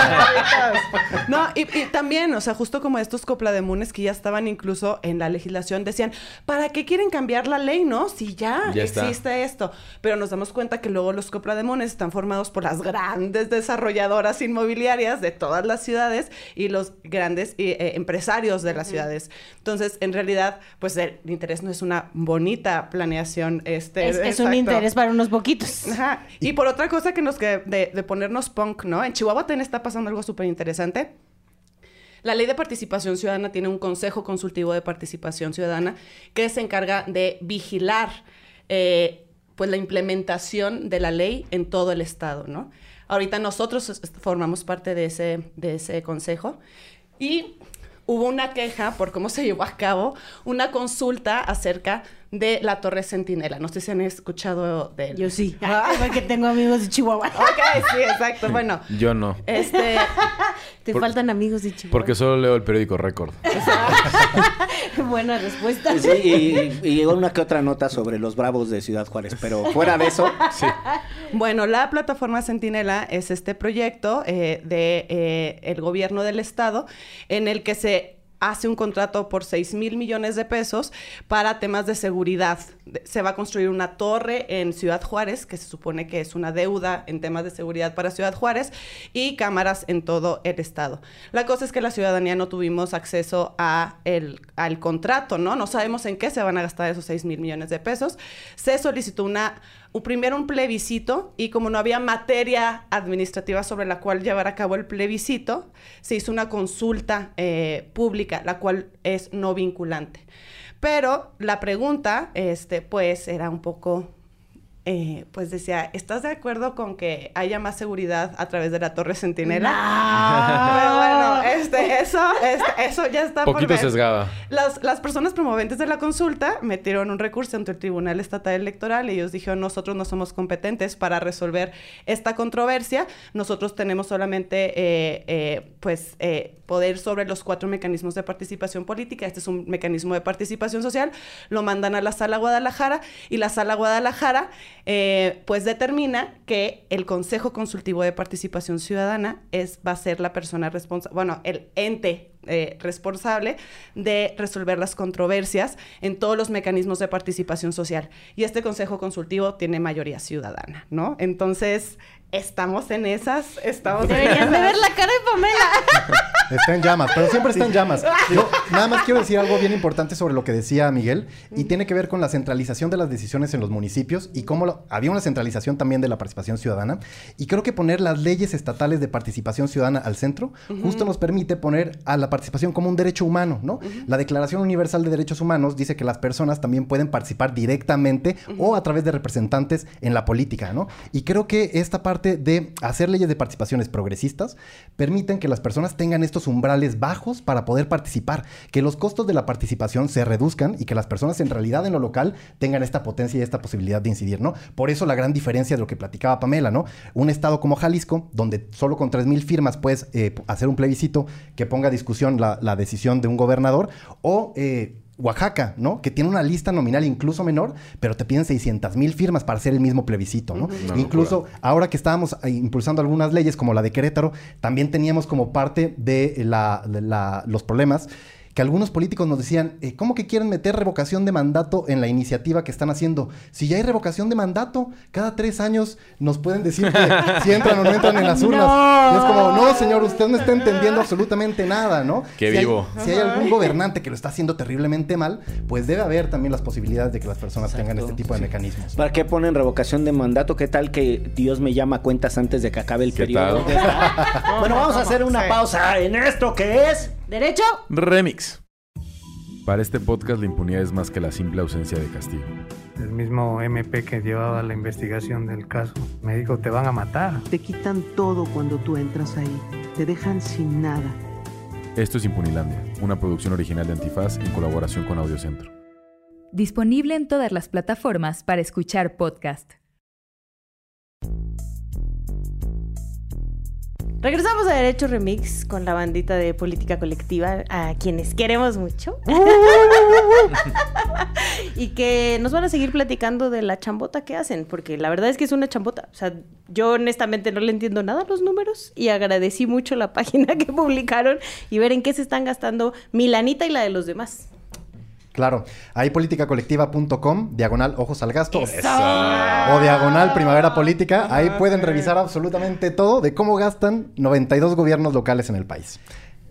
Speaker 7: No, y, y también, o sea, justo como estos coplademunes que ya estaban incluso en la legislación, decían, ¿para qué quieren cambiar la ley, no? Si ya,
Speaker 5: Ya está.
Speaker 7: existe esto. Pero nos damos cuenta que luego los coplademunes están formados por las grandes desarrolladoras inmobiliarias de todas las ciudades y los grandes eh, eh, empresarios de las ciudades. Entonces, en realidad, pues el interés no es una bonita planeación. Este,
Speaker 3: Es, es un interés para unos poquitos.
Speaker 7: Ajá. Y por otra cosa que nos que de, de ponernos punk, ¿no? En Chihuahua también está pasando algo súper interesante. La ley de participación ciudadana tiene un consejo consultivo de participación ciudadana que se encarga de vigilar eh, pues la implementación de la ley en todo el estado, ¿no? Ahorita nosotros formamos parte de ese, de ese consejo y hubo una queja por cómo se (laughs) llevó a cabo una consulta acerca de la Torre Centinela. No sé si han escuchado de él.
Speaker 3: Yo sí. (laughs)
Speaker 7: Ah.
Speaker 3: Porque tengo amigos de Chihuahua. (laughs)
Speaker 7: Ok, sí, exacto. Bueno,
Speaker 5: Yo no.
Speaker 7: este, (laughs)
Speaker 3: Te
Speaker 5: Por-
Speaker 3: faltan amigos de Chihuahua.
Speaker 5: Porque solo leo el periódico Récord.
Speaker 3: Buena respuesta.
Speaker 2: Sí, y, y llegó una que otra nota sobre los bravos de Ciudad Juárez, pero fuera de eso,
Speaker 7: bueno, la plataforma Centinela es este proyecto eh, de eh, el gobierno del estado en el que se hace un contrato por 6 mil millones de pesos para temas de seguridad. Se va a construir una torre en Ciudad Juárez, que se supone que es una deuda en temas de seguridad para Ciudad Juárez, y cámaras en todo el estado. La cosa es que la ciudadanía no tuvimos acceso a el, al contrato, ¿no? No sabemos en qué se van a gastar esos 6 mil millones de pesos. Se solicitó una un- primero un plebiscito y como no había materia administrativa sobre la cual llevar a cabo el plebiscito, se hizo una consulta eh, pública, la cual es no vinculante. Pero la pregunta, este, pues, era un poco, eh, pues decía, ¿estás de acuerdo con que haya más seguridad a través de la Torre Centinela? Pero bueno, este, eso, este, eso ya está por
Speaker 5: Poquito
Speaker 7: ver.
Speaker 5: sesgada.
Speaker 7: Las, las personas promoventes de la consulta metieron un recurso ante el Tribunal Estatal Electoral y ellos dijeron, nosotros no somos competentes para resolver esta controversia, nosotros tenemos solamente, eh, eh, pues, eh, poder sobre los cuatro mecanismos de participación política, este es un mecanismo de participación social, lo mandan a la Sala Guadalajara y la Sala Guadalajara, eh, pues, determina que el Consejo Consultivo de Participación Ciudadana es, va a ser la persona responsable, bueno, el ente eh, responsable de resolver las controversias en todos los mecanismos de participación social. Y este Consejo Consultivo tiene mayoría ciudadana, ¿no? Entonces, estamos en esas, estamos en
Speaker 3: Deberían de ver la cara de Pamela. (laughs)
Speaker 4: Está en llamas, pero siempre está en llamas. (laughs) Yo nada más quiero decir algo bien importante sobre lo que decía Miguel y tiene que ver con la centralización de las decisiones en los municipios y cómo lo- había una centralización también de la participación ciudadana. Y creo que poner las leyes estatales de participación ciudadana al centro justo nos permite poner a la participación como un derecho humano, ¿no? La Declaración Universal de Derechos Humanos dice que las personas también pueden participar directamente o a través de representantes en la política, ¿no? Y creo que esta parte de hacer leyes de participaciones progresistas permiten que las personas tengan estos umbrales bajos para poder participar, que los costos de la participación se reduzcan y que las personas en realidad en lo local tengan esta potencia y esta posibilidad de incidir, ¿no? Por eso la gran diferencia de lo que platicaba Pamela, ¿no? Un estado como Jalisco, donde solo con 3.000 firmas puedes eh, hacer un plebiscito que ponga a discusión la, la decisión de un gobernador, o... eh, Oaxaca, ¿no? Que tiene una lista nominal incluso menor, pero te piden 600 mil firmas para hacer el mismo plebiscito, ¿no?
Speaker 5: Una
Speaker 4: Incluso
Speaker 5: locura.
Speaker 4: ahora que estábamos eh, impulsando algunas leyes como la de Querétaro, también teníamos como parte de, la- de la- los problemas que algunos políticos nos decían, eh, ¿cómo que quieren meter revocación de mandato en la iniciativa que están haciendo? Si ya hay revocación de mandato, cada tres años nos pueden decir que (laughs) si entran o no entran en las urnas. Y es como, no, señor, usted no está entendiendo absolutamente nada, ¿no?
Speaker 5: Qué
Speaker 4: si hay-
Speaker 5: vivo.
Speaker 4: si hay algún gobernante que lo está haciendo terriblemente mal, pues debe haber también las posibilidades de que las personas tengan este tipo de mecanismos.
Speaker 2: ¿Para qué ponen revocación de mandato? ¿Qué tal que Dios me llama a cuentas antes de que acabe el
Speaker 5: ¿Qué
Speaker 2: periodo? (laughs) bueno, vamos a hacer una pausa en esto que es.
Speaker 3: ¿Derecho?
Speaker 5: Remix. Para este podcast la impunidad es más que la simple ausencia de castigo.
Speaker 8: El mismo MP que llevaba la investigación del caso me dijo, te van a matar.
Speaker 9: Te quitan todo cuando tú entras ahí. Te dejan sin nada.
Speaker 5: Esto es Impunilandia, una producción original de Antifaz en colaboración con Audiocentro.
Speaker 10: Disponible en todas las plataformas para escuchar podcast.
Speaker 3: Regresamos a Derecho Remix con la bandita de política colectiva, a quienes queremos mucho. (laughs) y que nos van a seguir platicando de la chambota que hacen, porque la verdad es que es una chambota. O sea, yo honestamente no le entiendo nada a los números y agradecí mucho la (laughs) página que publicaron y ver en qué se están gastando Milanita y la de los demás.
Speaker 4: Claro, ahí politicacolectiva.com, diagonal ojos al gasto.
Speaker 3: ¡Eso!
Speaker 4: O diagonal primavera política. Ahí pueden revisar absolutamente todo de cómo gastan 92 gobiernos locales en el país.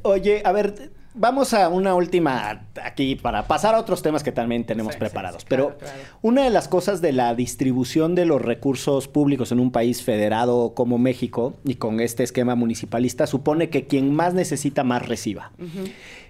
Speaker 2: Oye, a ver, vamos a una última aquí para pasar a otros temas que también tenemos
Speaker 7: Sí,
Speaker 2: preparados.
Speaker 7: sí, sí,
Speaker 2: Pero
Speaker 7: claro,
Speaker 2: una de las cosas de la distribución de los recursos públicos en un país federado como México y con este esquema municipalista supone que quien más necesita más reciba.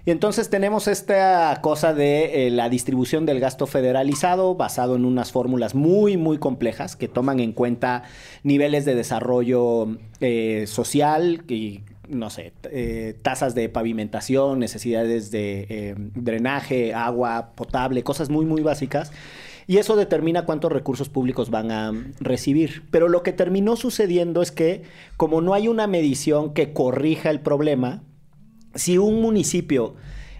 Speaker 2: Y entonces tenemos esta cosa de eh, la distribución del gasto federalizado basado en unas fórmulas muy, muy complejas que toman en cuenta niveles de desarrollo eh, social y, no sé, eh, tasas de pavimentación, necesidades de eh, drenaje, agua potable, cosas muy, muy básicas. Y eso determina cuántos recursos públicos van a mm, recibir. Pero lo que terminó sucediendo es que como no hay una medición que corrija el problema, si un municipio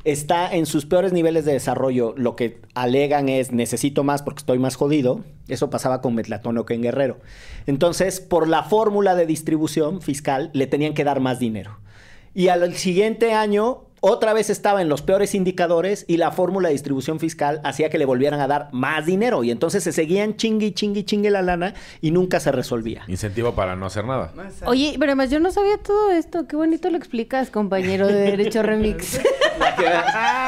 Speaker 2: está en sus peores niveles de desarrollo, lo que alegan es necesito más porque estoy más jodido, eso pasaba con Metlatón que en Guerrero. Entonces, por la fórmula de distribución fiscal, le tenían que dar más dinero. Y al siguiente año, otra vez estaba en los peores indicadores y la fórmula de distribución fiscal hacía que le volvieran a dar más dinero. Y entonces se seguían chingue, chingue, chingue la lana y nunca se resolvía.
Speaker 5: Incentivo para no hacer nada.
Speaker 3: Oye, pero además yo no sabía todo esto. Qué bonito lo explicas, compañero de Derecho Remix. (laughs)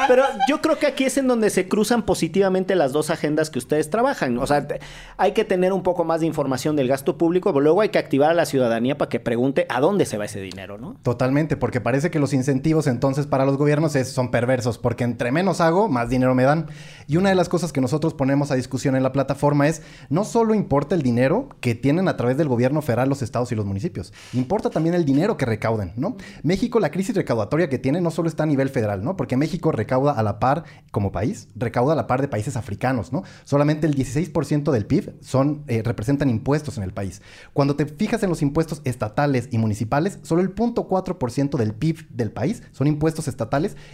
Speaker 2: Pero yo creo que aquí es en donde se cruzan positivamente las dos agendas que ustedes trabajan. O sea, te- hay que tener un poco más de información del gasto público, pero luego hay que activar a la ciudadanía para que pregunte a dónde se va ese dinero, ¿no?
Speaker 4: Totalmente, porque parece que los incentivos entonces para los gobiernos es- son perversos, porque entre menos hago, más dinero me dan. Y una de las cosas que nosotros ponemos a discusión en la plataforma es, no solo importa el dinero que tienen a través del gobierno federal los estados y los municipios, importa también el dinero que recauden, ¿no? México, la crisis recaudatoria que tiene no solo está a nivel federal, ¿no? Porque México recauda a la par, como país, recauda a la par de países africanos, ¿no? Solamente el 16% del PIB son, eh, representan impuestos en el país. Cuando te fijas en los impuestos estatales y municipales, solo el 0.4% del PIB del país son impuestos estatales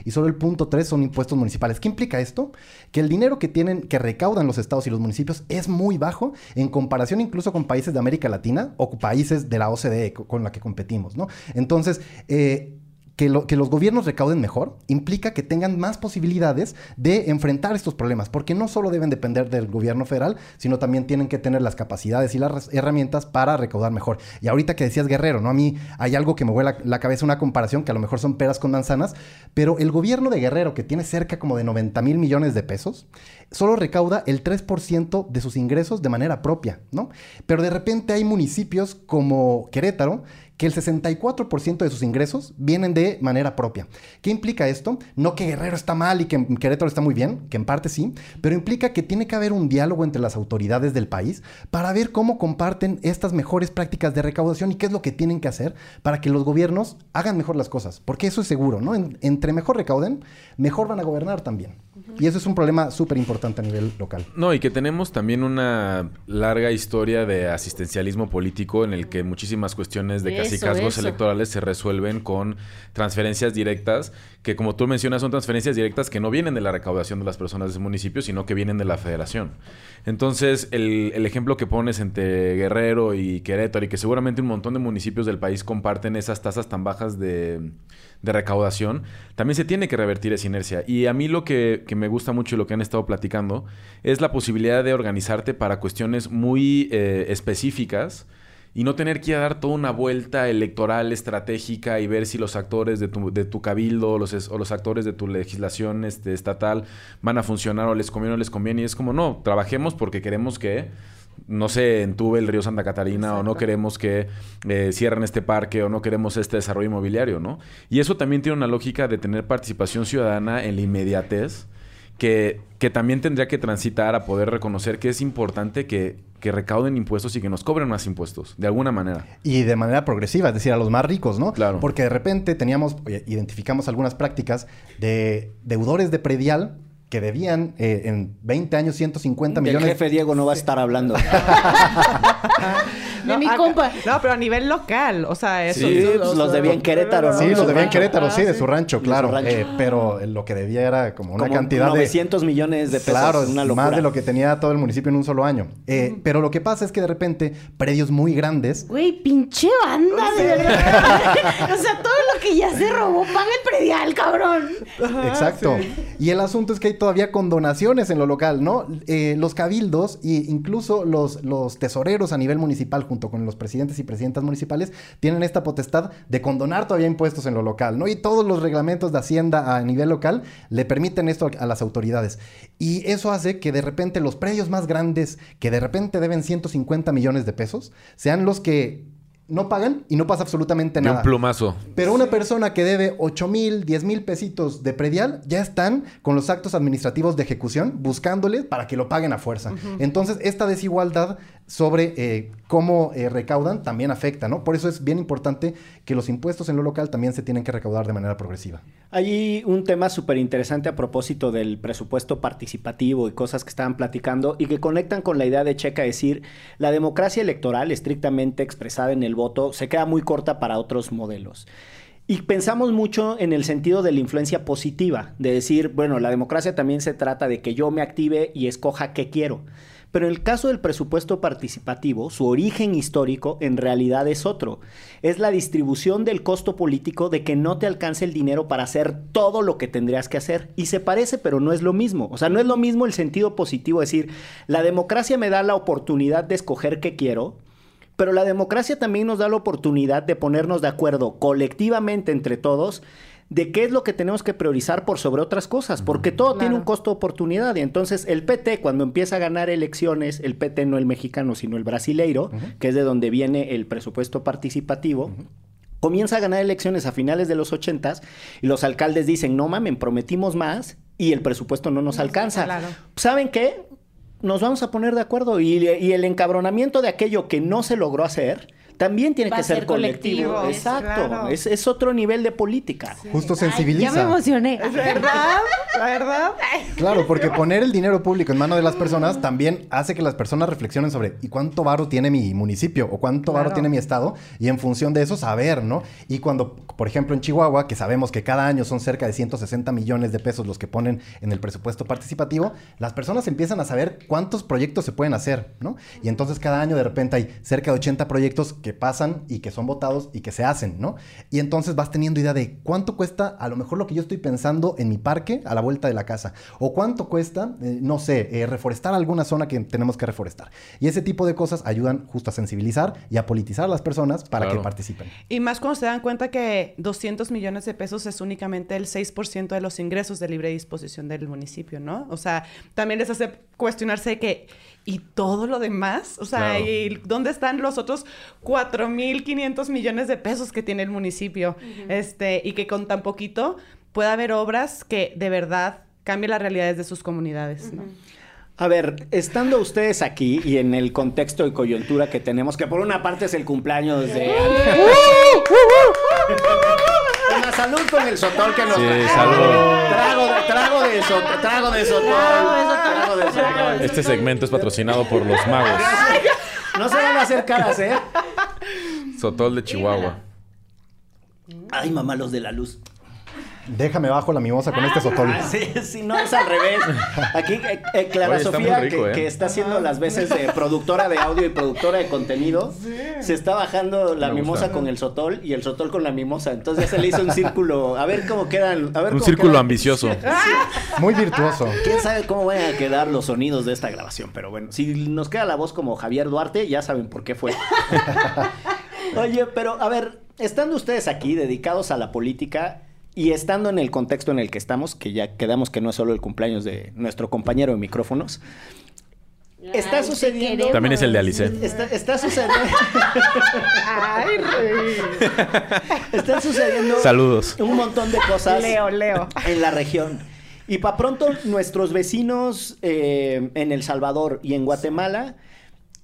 Speaker 4: y solo el 0.3% son impuestos municipales. ¿Qué implica esto? Que el dinero que tienen, que recaudan los estados y los municipios es muy bajo en comparación incluso con países de América Latina o países de la OCDE co- con la que competimos, ¿no? Entonces, eh, que, lo- que los gobiernos recauden mejor implica que tengan más posibilidades de enfrentar estos problemas, porque no solo deben depender del gobierno federal, sino también tienen que tener las capacidades y las herramientas para recaudar mejor. Y ahorita que decías Guerrero, ¿no? A mí hay algo que me vuela la cabeza, una comparación que a lo mejor son peras con manzanas, pero el gobierno de Guerrero, que tiene cerca como de 90 mil millones de pesos, solo recauda el 3% de sus ingresos de manera propia, ¿no? Pero de repente hay municipios como Querétaro que el 64% de sus ingresos vienen de manera propia. ¿Qué implica esto? No que Guerrero está mal y que Querétaro está muy bien, que en parte sí, pero implica que tiene que haber un diálogo entre las autoridades del país para ver cómo comparten estas mejores prácticas de recaudación y qué es lo que tienen que hacer para que los gobiernos hagan mejor las cosas, porque eso es seguro, ¿no? En- entre mejor recauden, mejor van a gobernar también. Y eso es un problema súper importante a nivel local.
Speaker 5: No, y que tenemos también una larga historia de asistencialismo político en el que muchísimas cuestiones de
Speaker 1: Eso,
Speaker 5: cacicazgos
Speaker 1: eso.
Speaker 5: electorales se resuelven con transferencias directas, que como tú mencionas son transferencias directas que no vienen de la recaudación de las personas de ese municipio, sino que vienen de la federación. Entonces, el, el ejemplo que pones entre Guerrero y Querétaro, y que seguramente un montón de municipios del país comparten esas tasas tan bajas de, de recaudación, también se tiene que revertir esa inercia. Y a mí lo que, que me gusta mucho y lo que han estado platicando es la posibilidad de organizarte para cuestiones muy eh, específicas y no tener que ir a dar toda una vuelta electoral estratégica y ver si los actores de tu, de tu cabildo los es- o los actores de tu legislación este, estatal van a funcionar o les conviene o les conviene. Y es como, no, trabajemos porque queremos que no se entube el río Santa Catarina o no queremos que eh, cierren este parque o no queremos este desarrollo inmobiliario, ¿no? Y eso también tiene una lógica de tener participación ciudadana en la inmediatez que, que también tendría que transitar a poder reconocer que es importante que, que recauden impuestos y que nos cobren más impuestos, de alguna manera.
Speaker 4: Y de manera progresiva, es decir, a los más ricos, ¿no?
Speaker 5: Claro.
Speaker 4: Porque de repente teníamos, identificamos algunas prácticas de deudores de predial que debían eh, en 20 años 150
Speaker 2: Del
Speaker 4: millones.
Speaker 2: jefe Diego no va a estar hablando. (laughs)
Speaker 1: De mi compa.
Speaker 7: No, pero a nivel local, o sea, eso.
Speaker 2: Sí, los debía en Querétaro, ¿no?
Speaker 4: Sí, los debía en
Speaker 2: rancho.
Speaker 4: Querétaro, sí,
Speaker 7: Ah,
Speaker 4: de su rancho, claro. Eh, pero lo que debía era como una cantidad de...
Speaker 2: 900 millones de pesos.
Speaker 4: Claro,
Speaker 2: una
Speaker 4: es
Speaker 2: locura.
Speaker 4: más de lo que tenía todo el municipio en un solo año. Eh, Pero lo que pasa es que de repente predios muy grandes
Speaker 1: Güey, pinche banda, de verdad. (laughs) o sea, todo lo que ya se robó, paga el predial, cabrón.
Speaker 4: Exacto. Y el asunto es que hay todavía condonaciones en lo local, ¿no? Eh, los cabildos e incluso los, los tesoreros a nivel municipal, junto con los presidentes y presidentas municipales, tienen esta potestad de condonar todavía impuestos en lo local, ¿no? Y todos los reglamentos de Hacienda a nivel local le permiten esto a, las autoridades. Y eso hace que de repente los predios más grandes, que de repente deben 150 millones de pesos, sean los que no pagan y no pasa absolutamente
Speaker 5: De
Speaker 4: nada.
Speaker 5: un plumazo.
Speaker 4: Pero una persona que debe 8 mil, 10 mil pesitos de predial, ya están con los actos administrativos de ejecución buscándoles para que lo paguen a fuerza. Entonces, esta desigualdad sobre eh, cómo eh, recaudan también afecta, ¿no? Por eso es bien importante que los impuestos en lo local también se tienen que recaudar de manera progresiva.
Speaker 2: Hay un tema súper interesante a propósito del presupuesto participativo y cosas que estaban platicando y que conectan con la idea de Checa decir la democracia electoral estrictamente expresada en el voto se queda muy corta para otros modelos. Y pensamos mucho en el sentido de la influencia positiva, de decir, bueno, la democracia también se trata de que yo me active y escoja qué quiero. Pero el caso del presupuesto participativo, su origen histórico en realidad es otro. Es la distribución del costo político de que no te alcance el dinero para hacer todo lo que tendrías que hacer. Y se parece, pero no es lo mismo. O sea, no es lo mismo el sentido positivo, es decir, la democracia me da la oportunidad de escoger qué quiero, pero la democracia también nos da la oportunidad de ponernos de acuerdo colectivamente entre todos de qué es lo que tenemos que priorizar por sobre otras cosas, porque todo tiene un costo de oportunidad. Y entonces el PT, cuando empieza a ganar elecciones, el PT no el mexicano, sino el brasileiro, que es de donde viene el presupuesto participativo, comienza a ganar elecciones a finales de los ochentas y los alcaldes dicen, no mamen, prometimos más y el presupuesto no nos alcanza.
Speaker 7: claro.
Speaker 2: ¿Saben qué? Nos vamos a poner de acuerdo y, y el encabronamiento de aquello que no se logró hacer también tiene
Speaker 1: Va
Speaker 2: que ser,
Speaker 1: ser
Speaker 2: colectivo.
Speaker 1: colectivo,
Speaker 2: Exacto.
Speaker 7: claro.
Speaker 2: Es, es otro nivel de política.
Speaker 4: Justo
Speaker 1: Ay, ya me
Speaker 4: sensibiliza.
Speaker 1: emocioné.
Speaker 7: ¿Es verdad? ¿La verdad?
Speaker 4: Claro, porque poner el dinero público en manos de las personas también hace que las personas reflexionen sobre ¿y cuánto varo tiene mi municipio? ¿O cuánto varo
Speaker 7: Claro.
Speaker 4: tiene mi estado? Y en función de eso saber, ¿no? Y cuando, por ejemplo, en Chihuahua, que sabemos que cada año son cerca de 160 millones de pesos los que ponen en el presupuesto participativo, las personas empiezan a saber cuántos proyectos se pueden hacer, ¿no? Y entonces cada año de repente hay cerca de 80 proyectos que pasan y que son votados y que se hacen, ¿no? Y entonces vas teniendo idea de cuánto cuesta a lo mejor lo que yo estoy pensando en mi parque a la vuelta de la casa. O cuánto cuesta, eh, no sé, eh, reforestar alguna zona que tenemos que reforestar. Y ese tipo de cosas ayudan justo a sensibilizar y a politizar a las personas para
Speaker 5: Claro.
Speaker 4: que participen.
Speaker 7: Y más cuando se dan cuenta que 200 millones de pesos es únicamente el 6% de los ingresos de libre disposición del municipio, ¿no? O sea, también les hace cuestionarse que, ¿y todo lo demás? O sea,
Speaker 5: Claro.
Speaker 7: ¿y dónde están los otros 4.500 millones de pesos que tiene el municipio? este, y que con tan poquito pueda haber obras que de verdad cambien las realidades de sus comunidades, ¿no?
Speaker 2: A ver, estando ustedes aquí y en el contexto y coyuntura que tenemos, que por una parte es el cumpleaños de... Salud con el sotol que nos
Speaker 5: Sí,
Speaker 2: trae.
Speaker 5: salud.
Speaker 2: Trago de, trago de sotol. Trago de sotol. Trago de sotol.
Speaker 5: Este segmento es patrocinado por los magos.
Speaker 2: No se van a hacer caras, ¿eh?
Speaker 5: Sotol de Chihuahua.
Speaker 2: Ay, mamá, los de la luz.
Speaker 4: Déjame bajo la mimosa con este sotol.
Speaker 2: Ah, (laughs) Sí, sí, no, es al revés. Aquí, eh, eh, Clara
Speaker 5: Oye, está
Speaker 2: Sofía,
Speaker 5: muy rico,
Speaker 2: que,
Speaker 5: ¿eh?
Speaker 2: que está haciendo las veces de productora de audio y productora de contenido, se está bajando la
Speaker 5: Me
Speaker 2: mimosa
Speaker 5: gusta.
Speaker 2: con el sotol y el sotol con la mimosa. Entonces ya se le hizo un círculo. A ver cómo quedan. A ver
Speaker 5: Un
Speaker 2: cómo
Speaker 5: círculo
Speaker 2: quedan.
Speaker 5: ambicioso. (laughs)
Speaker 4: Muy virtuoso.
Speaker 2: Quién sabe cómo van a quedar los sonidos de esta grabación, pero bueno, si nos queda la voz como Javier Duarte, ya saben por qué fue. (laughs) Oye, pero a ver, estando ustedes aquí dedicados a la política y estando en el contexto en el que estamos, que ya quedamos que no es solo el cumpleaños de nuestro compañero de micrófonos, está
Speaker 3: Ay,
Speaker 2: sucediendo.
Speaker 3: queremos.
Speaker 5: También es el de Alice.
Speaker 2: Está, está sucediendo.
Speaker 7: Ay, rey.
Speaker 2: están sucediendo
Speaker 5: Saludos.
Speaker 2: un montón de cosas.
Speaker 7: Leo, Leo.
Speaker 2: en la región. Y para pronto, nuestros vecinos eh, en El Salvador y en Guatemala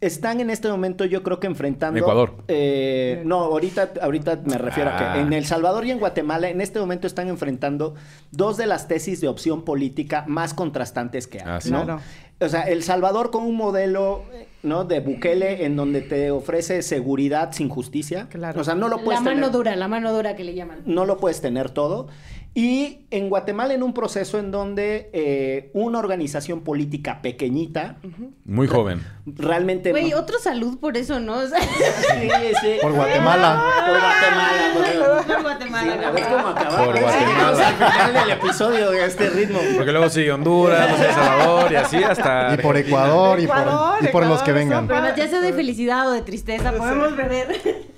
Speaker 2: están en este momento, yo creo que enfrentando.
Speaker 5: Ecuador.
Speaker 2: eh, no, ahorita, ahorita me refiero a
Speaker 5: Ah.
Speaker 2: que en El Salvador y en Guatemala, en este momento están enfrentando dos de las tesis de opción política más contrastantes que hay.
Speaker 5: Ah, sí.
Speaker 2: ¿no?
Speaker 7: Claro.
Speaker 2: O sea, El Salvador con un modelo, ¿no? De Bukele en donde te ofrece seguridad sin justicia.
Speaker 7: Claro.
Speaker 2: O sea, no lo
Speaker 3: La
Speaker 2: puedes
Speaker 3: mano
Speaker 2: tener
Speaker 3: dura, la mano dura que le llaman.
Speaker 2: no lo puedes tener todo. Y en Guatemala en un proceso en donde eh, una organización política pequeñita,
Speaker 5: Muy joven.
Speaker 2: realmente...
Speaker 3: Güey, otro salud por eso, ¿no? O sea,
Speaker 2: Sí, sí. (laughs)
Speaker 4: Por Guatemala.
Speaker 2: Por Guatemala. por-
Speaker 3: por Guatemala.
Speaker 2: Sí, a ver cómo.
Speaker 5: Por Guatemala.
Speaker 2: llegamos (laughs) al final del episodio a este ritmo.
Speaker 5: Porque luego sigue Honduras, luego sigue El Salvador y así hasta.
Speaker 4: Y por
Speaker 5: Argentina.
Speaker 4: Ecuador y
Speaker 7: Ecuador,
Speaker 4: por, y por los
Speaker 7: Ecuador,
Speaker 4: que vengan.
Speaker 3: Pero ya sea de felicidad o de tristeza, podemos beber.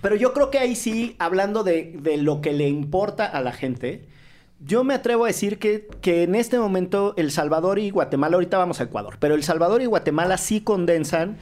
Speaker 2: Pero yo creo que ahí sí, hablando de, de lo que le importa a la gente, yo me atrevo a decir que, que en este momento El Salvador y Guatemala, ahorita vamos a Ecuador, pero El Salvador y Guatemala sí condensan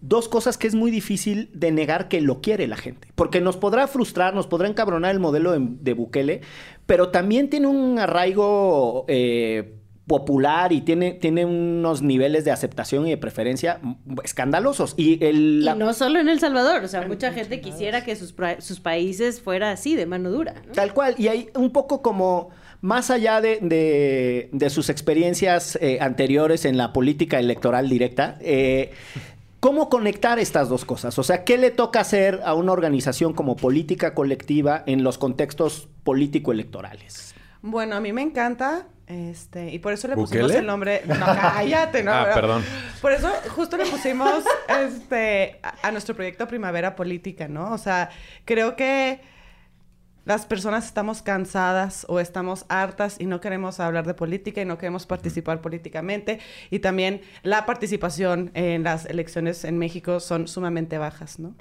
Speaker 2: dos cosas que es muy difícil de negar que lo quiere la gente. Porque nos podrá frustrar, nos podrá encabronar el modelo de, de Bukele, pero también tiene un arraigo eh, popular y tiene, tiene unos niveles de aceptación y de preferencia escandalosos. Y, el, la-
Speaker 3: Y no solo en El Salvador, o sea, mucha gente quisiera que sus, pra- sus países fuera así, de mano dura. ¿no?
Speaker 2: Tal cual. Y hay un poco como, más allá de, de- de sus experiencias eh, anteriores en la política electoral directa, eh, ¿cómo conectar estas dos cosas? O sea, ¿qué le toca hacer a una organización como política colectiva en los contextos político-electorales?
Speaker 7: Bueno, a mí me encanta, este, y por eso le
Speaker 5: ¿Bukele?
Speaker 7: pusimos el nombre. No, (laughs) cállate, no.
Speaker 5: Ah,
Speaker 7: pero-
Speaker 5: perdón.
Speaker 7: Por eso justo le pusimos este a, a nuestro proyecto Primavera Política, ¿no? O sea, creo que las personas estamos cansadas o estamos hartas y no queremos hablar de política y no queremos participar políticamente. Y también la participación en las elecciones en México son sumamente bajas, ¿no?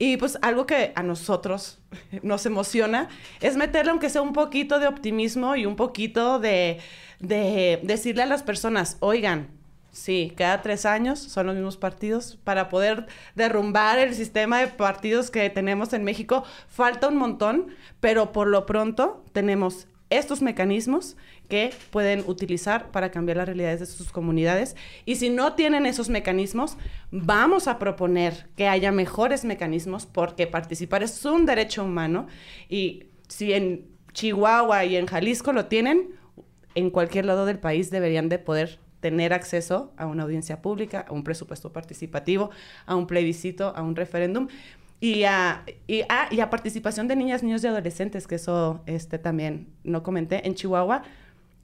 Speaker 7: Y pues algo que a nosotros (laughs) nos emociona es meterle aunque sea un poquito de optimismo y un poquito de, de decirle a las personas, oigan, sí, cada tres años son los mismos partidos. Para poder derrumbar el sistema de partidos que tenemos en México, falta un montón, pero por lo pronto tenemos estos mecanismos que pueden utilizar para cambiar las realidades de sus comunidades. Y si no tienen esos mecanismos, vamos a proponer que haya mejores mecanismos porque participar es un derecho humano y si en Chihuahua y en Jalisco lo tienen, en cualquier lado del país deberían de poder tener acceso a una audiencia pública, a un presupuesto participativo, a un plebiscito, a un referéndum y a, y, a, y a participación de niñas, niños y adolescentes, que eso este, también no comenté. En Chihuahua,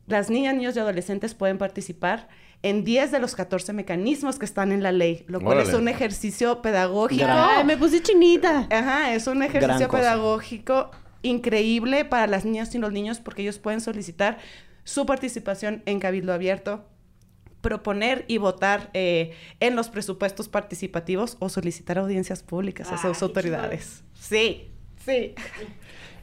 Speaker 7: las niñas, niños y adolescentes pueden participar en 10 de los 14 mecanismos que están en la ley, lo cual es un ejercicio pedagógico.
Speaker 3: Ay, me puse chinita.
Speaker 7: Ajá, es un ejercicio pedagógico increíble para las niñas y los niños porque ellos pueden solicitar su participación en Cabildo Abierto, proponer y votar eh, en los presupuestos participativos o solicitar audiencias públicas a sus autoridades. Sí, sí. (laughs)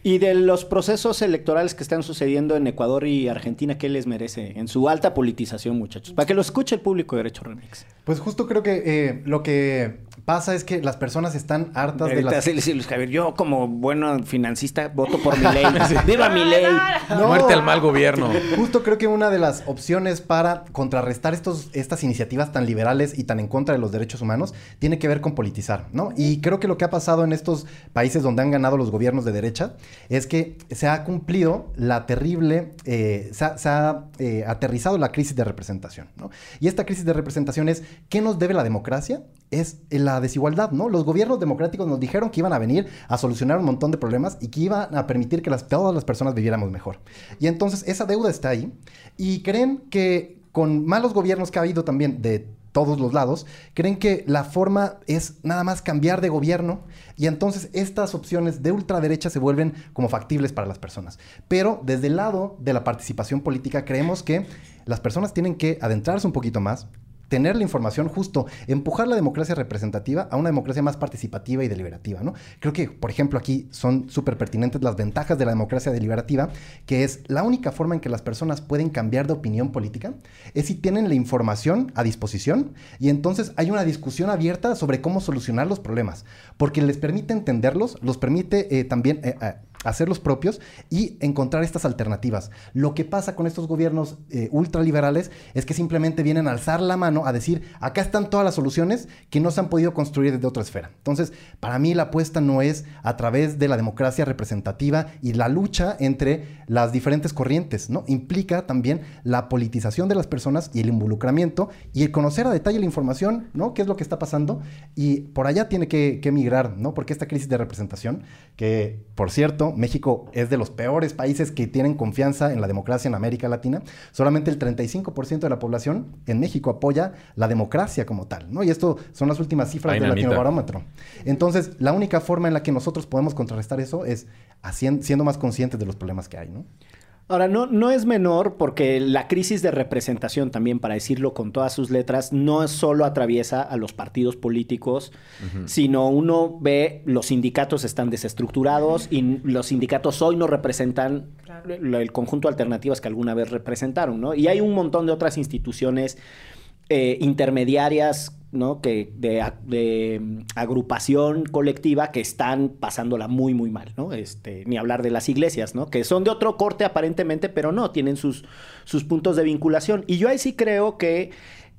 Speaker 2: Y de los procesos electorales que están sucediendo en Ecuador y Argentina, ¿qué les merece en su alta politización, muchachos? Para que lo escuche el público de Derecho Remix.
Speaker 4: Pues justo creo que eh, lo que pasa es que las personas están hartas de las...
Speaker 2: sí, sí, Luis Javier, yo como buen financista voto por mi ley. (laughs) ¡Viva mi ley!
Speaker 4: No.
Speaker 5: Muerte al mal gobierno. (laughs)
Speaker 4: Justo creo que una de las opciones para contrarrestar estos, estas iniciativas tan liberales y tan en contra de los derechos humanos tiene que ver con politizar, ¿no? Y creo que lo que ha pasado en estos países donde han ganado los gobiernos de derecha es que se ha cumplido la terrible, eh, se ha, eh, aterrizado la crisis de representación, ¿no? Y esta crisis de representación es, ¿qué nos debe la democracia? Es la desigualdad, ¿no? Los gobiernos democráticos nos dijeron que iban a venir a solucionar un montón de problemas y que iban a permitir que las, todas las personas viviéramos mejor. Y entonces esa deuda está ahí y creen que con malos gobiernos que ha habido también de todos los lados, creen que la forma es nada más cambiar de gobierno y entonces estas opciones de ultraderecha se vuelven como factibles para las personas. Pero desde el lado de la participación política creemos que las personas tienen que adentrarse un poquito más, tener la información justo, empujar la democracia representativa a una democracia más participativa y deliberativa, ¿no? Creo que, por ejemplo, aquí son súper pertinentes las ventajas de la democracia deliberativa, que es la única forma en que las personas pueden cambiar de opinión política, es si tienen la información a disposición y entonces hay una discusión abierta sobre cómo solucionar los problemas, porque les permite entenderlos, los permite eh, también... Eh, eh, hacerlos propios y encontrar estas alternativas. Lo que pasa con estos gobiernos eh, ultraliberales es que simplemente vienen a alzar la mano a decir, acá están todas las soluciones que no se han podido construir desde otra esfera. Entonces, para mí la apuesta no es a través de la democracia representativa y la lucha entre las diferentes corrientes, ¿no? Implica también la politización de las personas y el involucramiento y el conocer a detalle la información, ¿no? ¿Qué es lo que está pasando? Y por allá tiene que, que migrar, ¿no? Porque esta crisis de representación, que por cierto, México es de los peores países que tienen confianza en la democracia en América Latina. Solamente el 35% de la población en México apoya la democracia como tal, ¿no? Y esto son las últimas cifras del. Latinobarómetro. Entonces, la única forma en la que nosotros podemos contrarrestar eso es siendo más conscientes de los problemas que hay, ¿no?
Speaker 2: Ahora, no, no es menor porque la crisis de representación también, para decirlo con todas sus letras, no solo atraviesa a los partidos políticos, sino uno ve los sindicatos están desestructurados y los sindicatos hoy no representan el conjunto de alternativas que alguna vez representaron, ¿no? Y hay un montón de otras instituciones eh, intermediarias, ¿no? Que de, mm, agrupación colectiva que están pasándola muy, muy mal, ¿no? Este, ni hablar de las iglesias, ¿no? Que son de otro corte aparentemente, pero no, tienen sus, sus puntos de vinculación. Y yo ahí sí creo que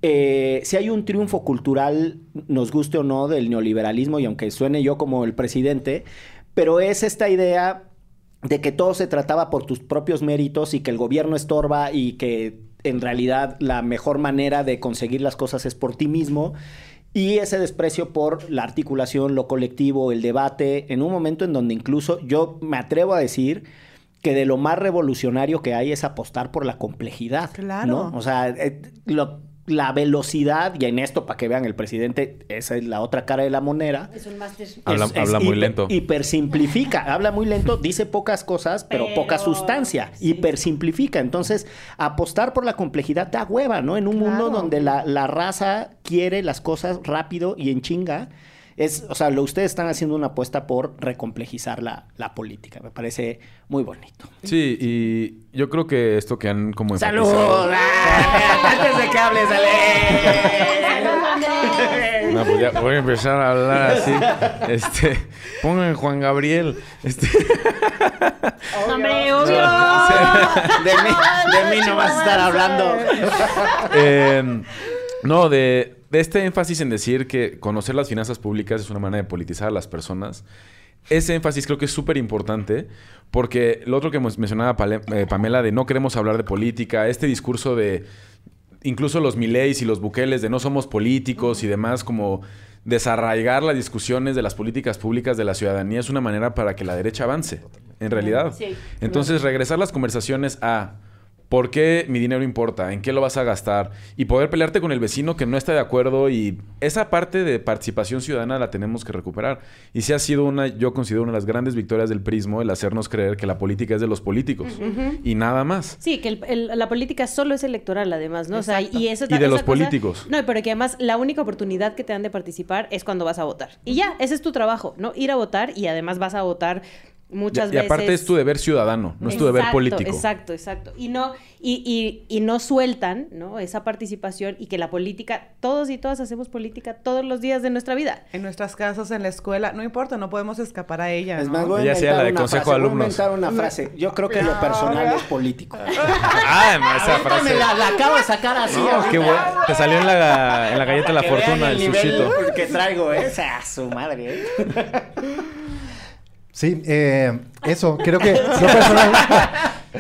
Speaker 2: eh, si hay un triunfo cultural, nos guste o no, del neoliberalismo, y aunque suene yo como el presidente, pero es esta idea de que todo se trataba por tus propios méritos y que el gobierno estorba y que en realidad la mejor manera de conseguir las cosas es por ti mismo. Y ese desprecio por la articulación, lo colectivo, el debate, en un momento en donde incluso yo me atrevo a decir que de lo más revolucionario que hay es apostar por la complejidad.
Speaker 7: Claro.
Speaker 2: ¿no? O sea, eh, lo- la velocidad, y en esto para que vean el presidente, esa es la otra cara de la moneda.
Speaker 3: Es un máster.
Speaker 5: Habla- habla muy lento.
Speaker 2: Hipersimplifica, habla muy lento, dice pocas cosas, pero,
Speaker 3: Pero-
Speaker 2: poca sustancia.
Speaker 3: sí.
Speaker 2: Hipersimplifica. Entonces, apostar por la complejidad da hueva, ¿no? En un
Speaker 7: Claro.
Speaker 2: mundo donde la, la raza quiere las cosas rápido y en chinga. Es, o sea, lo ustedes están haciendo una apuesta por recomplejizar la, la política. Me parece muy bonito.
Speaker 5: Sí, y yo creo que esto que han como
Speaker 2: ¡Salud! ¡Ah! Antes de que hables, Ale.
Speaker 5: No, pues ya voy a empezar a hablar así. Este, pongan Juan Gabriel. Este,
Speaker 3: ¡Hombre, obvio!
Speaker 2: De mí, de mí no vas a estar hablando.
Speaker 5: eh, no, de este énfasis en decir que conocer las finanzas públicas es una manera de politizar a las personas. Ese énfasis creo que es súper importante porque lo otro que hemos- mencionaba eh, Pamela de no queremos hablar de política, este discurso de incluso los Mileis y los Bukeles de no somos políticos y demás, como desarraigar las discusiones de las políticas públicas de la ciudadanía es una manera para que la derecha avance, en realidad. Entonces, regresar las conversaciones a por qué mi dinero importa, en qué lo vas a gastar y poder pelearte con el vecino que no está de acuerdo y esa parte de participación ciudadana la tenemos que recuperar. Y sí ha sido una, yo considero una de las grandes victorias del prismo el hacernos creer que la política es de los políticos y nada más.
Speaker 3: Sí, que el- el- la política solo es electoral, además, ¿no? O sea, y eso
Speaker 5: Y de los políticos.
Speaker 3: No, pero que además la única oportunidad que te dan de participar es cuando vas a votar. Y ya, ese es tu trabajo, ¿no? Ir a votar y además vas a votar muchas
Speaker 5: y, y
Speaker 3: veces.
Speaker 5: aparte es tu deber ciudadano, no es tu deber político.
Speaker 3: Exacto, exacto. Y no, y, y, y no sueltan, ¿no? Esa participación y que la política, todos y todas hacemos política todos los días de nuestra vida.
Speaker 7: En nuestras casas, en la escuela, no importa, no podemos escapar a ella.
Speaker 2: Es
Speaker 7: ¿no?
Speaker 2: más, voy a inventar
Speaker 5: la de
Speaker 2: una
Speaker 5: consejo
Speaker 2: frase,
Speaker 5: de
Speaker 2: voy a
Speaker 5: alumnos.
Speaker 2: inventar una frase. Yo creo que lo personal es político. (laughs)
Speaker 5: Ah, esa frase.
Speaker 2: me la, la acabo de sacar así.
Speaker 5: No,
Speaker 2: ahorita.
Speaker 5: qué bueno. Te salió en la, en la galleta de la fortuna, el,
Speaker 2: nivel
Speaker 5: sushito.
Speaker 2: que traigo, ¿eh? O sea, su madre, ¿eh? (laughs)
Speaker 4: Sí, eh, Eso, creo que lo personal... (laughs)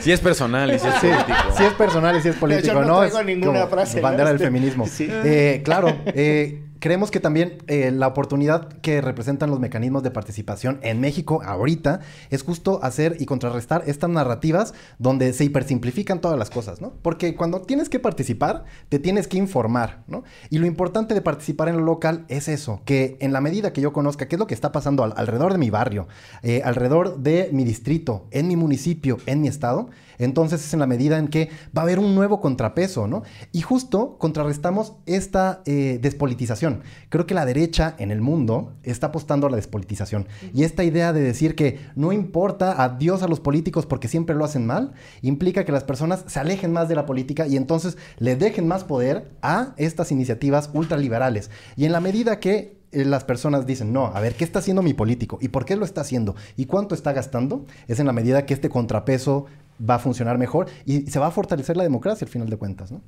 Speaker 5: Si es personal y si es
Speaker 4: Sí,
Speaker 5: político.
Speaker 4: sí es personal y si es político,
Speaker 2: Yo no
Speaker 4: ¿no?
Speaker 2: traigo
Speaker 4: Es
Speaker 2: ninguna frase, ¿no?
Speaker 4: Bandera del feminismo.
Speaker 2: Sí.
Speaker 4: Eh, claro, eh, creemos que también eh, la oportunidad que representan los mecanismos de participación en México ahorita es justo hacer y contrarrestar estas narrativas donde se hipersimplifican todas las cosas, ¿no? Porque cuando tienes que participar, te tienes que informar, ¿no? Y lo importante de participar en lo local es eso, que en la medida que yo conozca qué es lo que está pasando al- alrededor de mi barrio, eh, alrededor de mi distrito, en mi municipio, en mi estado, entonces es en la medida en que va a haber un nuevo contrapeso, ¿no? Y justo contrarrestamos esta eh, despolitización. Creo que la derecha en el mundo está apostando a la despolitización. Y esta idea de decir que no importa adiós a los políticos porque siempre lo hacen mal, implica que las personas se alejen más de la política y entonces le dejen más poder a estas iniciativas ultraliberales. Y en la medida que eh, las personas dicen, no, a ver, ¿qué está haciendo mi político? ¿Y por qué lo está haciendo? ¿Y cuánto está gastando? Es en la medida que este contrapeso va a funcionar mejor y se va a fortalecer la democracia al final de cuentas, ¿no?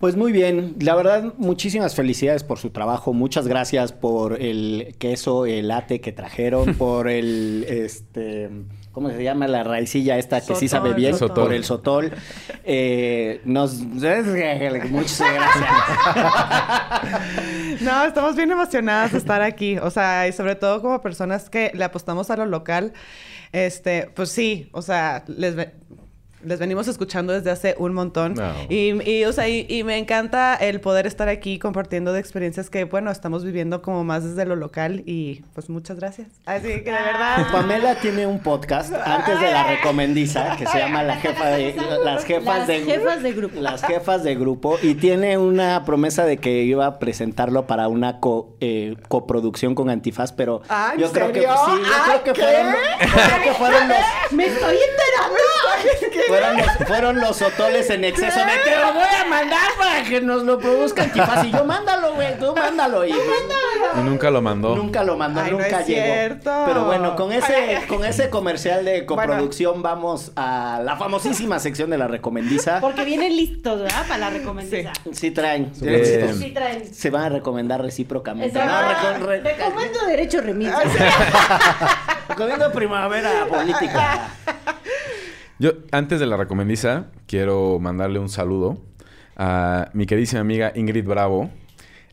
Speaker 2: Pues muy bien, la verdad, muchísimas felicidades por su trabajo, muchas gracias por el queso, el latte que trajeron, (laughs) por el, este, ¿cómo se llama? La raicilla esta que sí sabe bien,
Speaker 5: sotol.
Speaker 2: por el sotol. Eh, nos, muchas gracias. (laughs)
Speaker 7: No, estamos bien emocionadas de estar aquí. O sea, y sobre todo como personas que le apostamos a lo local. Este, pues sí, o sea, les, ve- les venimos escuchando desde hace un montón.
Speaker 5: No.
Speaker 7: Y, y, o sea, y, y me encanta el poder estar aquí compartiendo de experiencias que, bueno, estamos viviendo como más desde lo local. Y pues muchas gracias. Así que de verdad. (laughs)
Speaker 2: Pamela tiene un podcast antes de la recomendiza que se llama La jefa de las jefas
Speaker 3: Las
Speaker 2: de
Speaker 3: jefas de grupo.
Speaker 2: Las jefas de grupo y tiene una promesa de que iba a presentarlo para una co- eh, coproducción con Antifaz, pero
Speaker 7: Ah, ¿en
Speaker 2: yo creo que sí, yo
Speaker 7: Ah,
Speaker 2: creo que
Speaker 7: ¿qué?
Speaker 2: fueron yo creo que fueron los
Speaker 3: ¡Me estoy enterando! (laughs)
Speaker 2: fueron los, fueron los sotoles en exceso de te lo voy a mandar para que nos lo produzca Antifaz y yo mándalo, güey, tú mándalo y pues,
Speaker 5: Y nunca lo mandó.
Speaker 2: Nunca lo mandó,
Speaker 7: Ay, no
Speaker 2: nunca
Speaker 7: es
Speaker 2: llegó.
Speaker 7: cierto.
Speaker 2: Pero bueno, con ese, con ese comercial de coproducción vamos a la famosísima sección de la recomendiza.
Speaker 3: Porque vienen listos, ¿verdad? Para la recomendación.
Speaker 2: Sí traen.
Speaker 5: Eh,
Speaker 3: Sí traen.
Speaker 2: Se van a recomendar recíprocamente. No, reco- re-
Speaker 3: Recomiendo Derecho Remix. (laughs)
Speaker 2: recomiendo primavera política. (laughs)
Speaker 5: Yo, antes de la recomendiza, quiero mandarle un saludo a mi queridísima amiga Ingrid Bravo,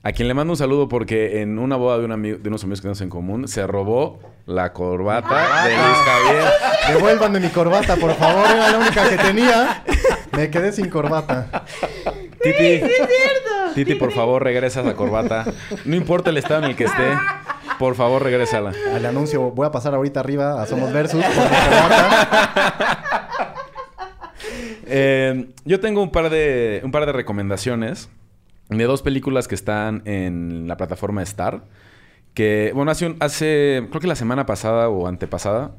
Speaker 5: a quien le mando un saludo porque en una boda de, un amigo, de unos amigos que tenemos en común se robó la corbata de Luis Javier.
Speaker 4: Devuélvanme mi corbata, por favor, era la única que tenía. Me quedé sin corbata.
Speaker 5: Titi, Titi, por favor, regresa esa corbata. No importa el estado en el que esté, por favor, regrésala.
Speaker 4: Al anuncio, voy a pasar ahorita arriba a Somos Versus.
Speaker 5: Eh, yo tengo un par de un par de recomendaciones de dos películas que están en la plataforma Star. Que, bueno, hace, un- hace creo que la semana pasada o antepasada,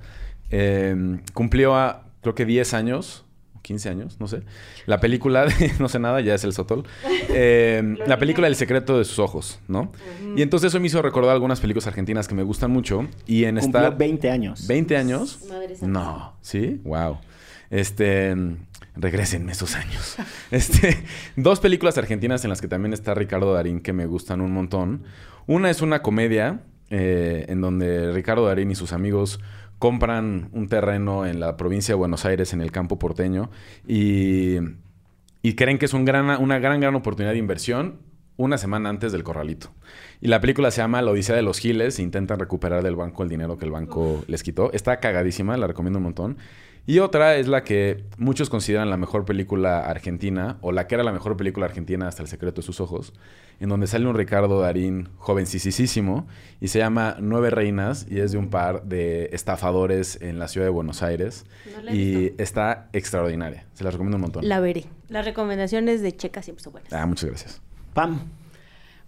Speaker 5: eh, cumplió a, creo que 10 años, 15 años, no sé. La película de, (laughs) no sé nada, ya es el Sotol. Eh, la película El secreto de sus ojos, ¿no? Y entonces eso me hizo recordar algunas películas argentinas que me gustan mucho. Y en
Speaker 2: Cumplió
Speaker 5: Star...
Speaker 2: 20 años.
Speaker 5: 20 años.
Speaker 3: Madre.
Speaker 5: No, ¿sí? Wow. Este, regrésenme esos años. (laughs) Este, dos películas argentinas en las que también está Ricardo Darín que me gustan un montón. Una es una comedia eh, en donde Ricardo Darín y sus amigos compran un terreno en la provincia de Buenos Aires, en el campo porteño, y, y creen que es un gran, una gran, gran oportunidad de inversión una semana antes del corralito. Y la película se llama La Odisea de los Giles. e Intentan recuperar del banco el dinero que el banco les quitó. Está cagadísima, la recomiendo un montón. Y otra es la que muchos consideran la mejor película argentina, o la que era la mejor película argentina hasta El secreto de sus ojos, en donde sale un Ricardo Darín jovencísimo y se llama Nueve Reinas y es de un par de estafadores en la ciudad de Buenos Aires.
Speaker 3: No la he
Speaker 5: y
Speaker 3: visto.
Speaker 5: está extraordinaria. Se la recomiendo un montón.
Speaker 3: La veré. Las recomendaciones de Checa siempre son buenas.
Speaker 5: Ah, muchas gracias.
Speaker 2: Pam.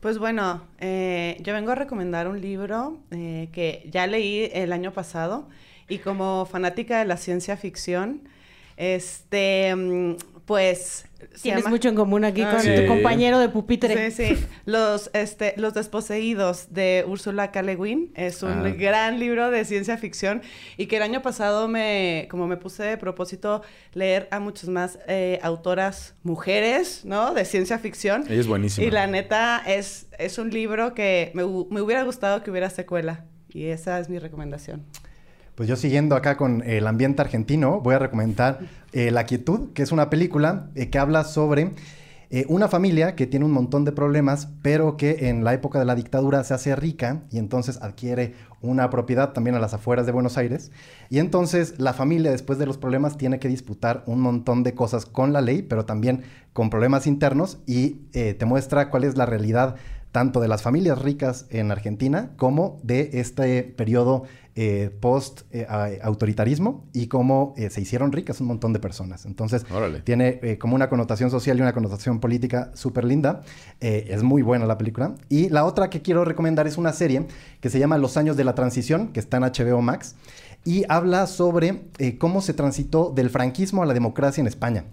Speaker 7: Pues bueno, eh, yo vengo a recomendar un libro eh, que ya leí el año pasado y como fanática de la ciencia ficción, este, mm, pues...
Speaker 3: Tienes
Speaker 7: llama-
Speaker 3: mucho en común aquí
Speaker 7: Ah,
Speaker 3: con
Speaker 5: Sí.
Speaker 3: tu compañero de pupitre.
Speaker 7: Sí, sí. Los, este, Los Desposeídos de Úrsula K. Le Guin es un
Speaker 5: Ah.
Speaker 7: gran libro de ciencia ficción y que el año pasado me, como me puse de propósito leer a muchas más eh, autoras mujeres, ¿no? De ciencia ficción.
Speaker 5: Ella es buenísima.
Speaker 7: Y la neta es, es un libro que me, me hubiera gustado que hubiera secuela. Y esa es mi recomendación.
Speaker 4: Pues yo siguiendo acá con el ambiente argentino, voy a recomendar eh, La Quietud, que es una película eh, que habla sobre eh, una familia que tiene un montón de problemas, pero que en la época de la dictadura se hace rica y entonces adquiere una propiedad también a las afueras de Buenos Aires. Y entonces la familia, después de los problemas, tiene que disputar un montón de cosas con la ley, pero también con problemas internos y te muestra cuál es la realidad tanto de las familias ricas en Argentina como de este periodo eh, post-autoritarismo y cómo eh, se hicieron ricas un montón de personas. Entonces,
Speaker 5: Órale.
Speaker 4: tiene eh, como una connotación social y una connotación política súper linda. Eh, es muy buena la película. Y la otra que quiero recomendar es una serie que se llama Los años de la transición, que está en HBO Max. Y habla sobre eh, cómo se transitó del franquismo a la democracia en España.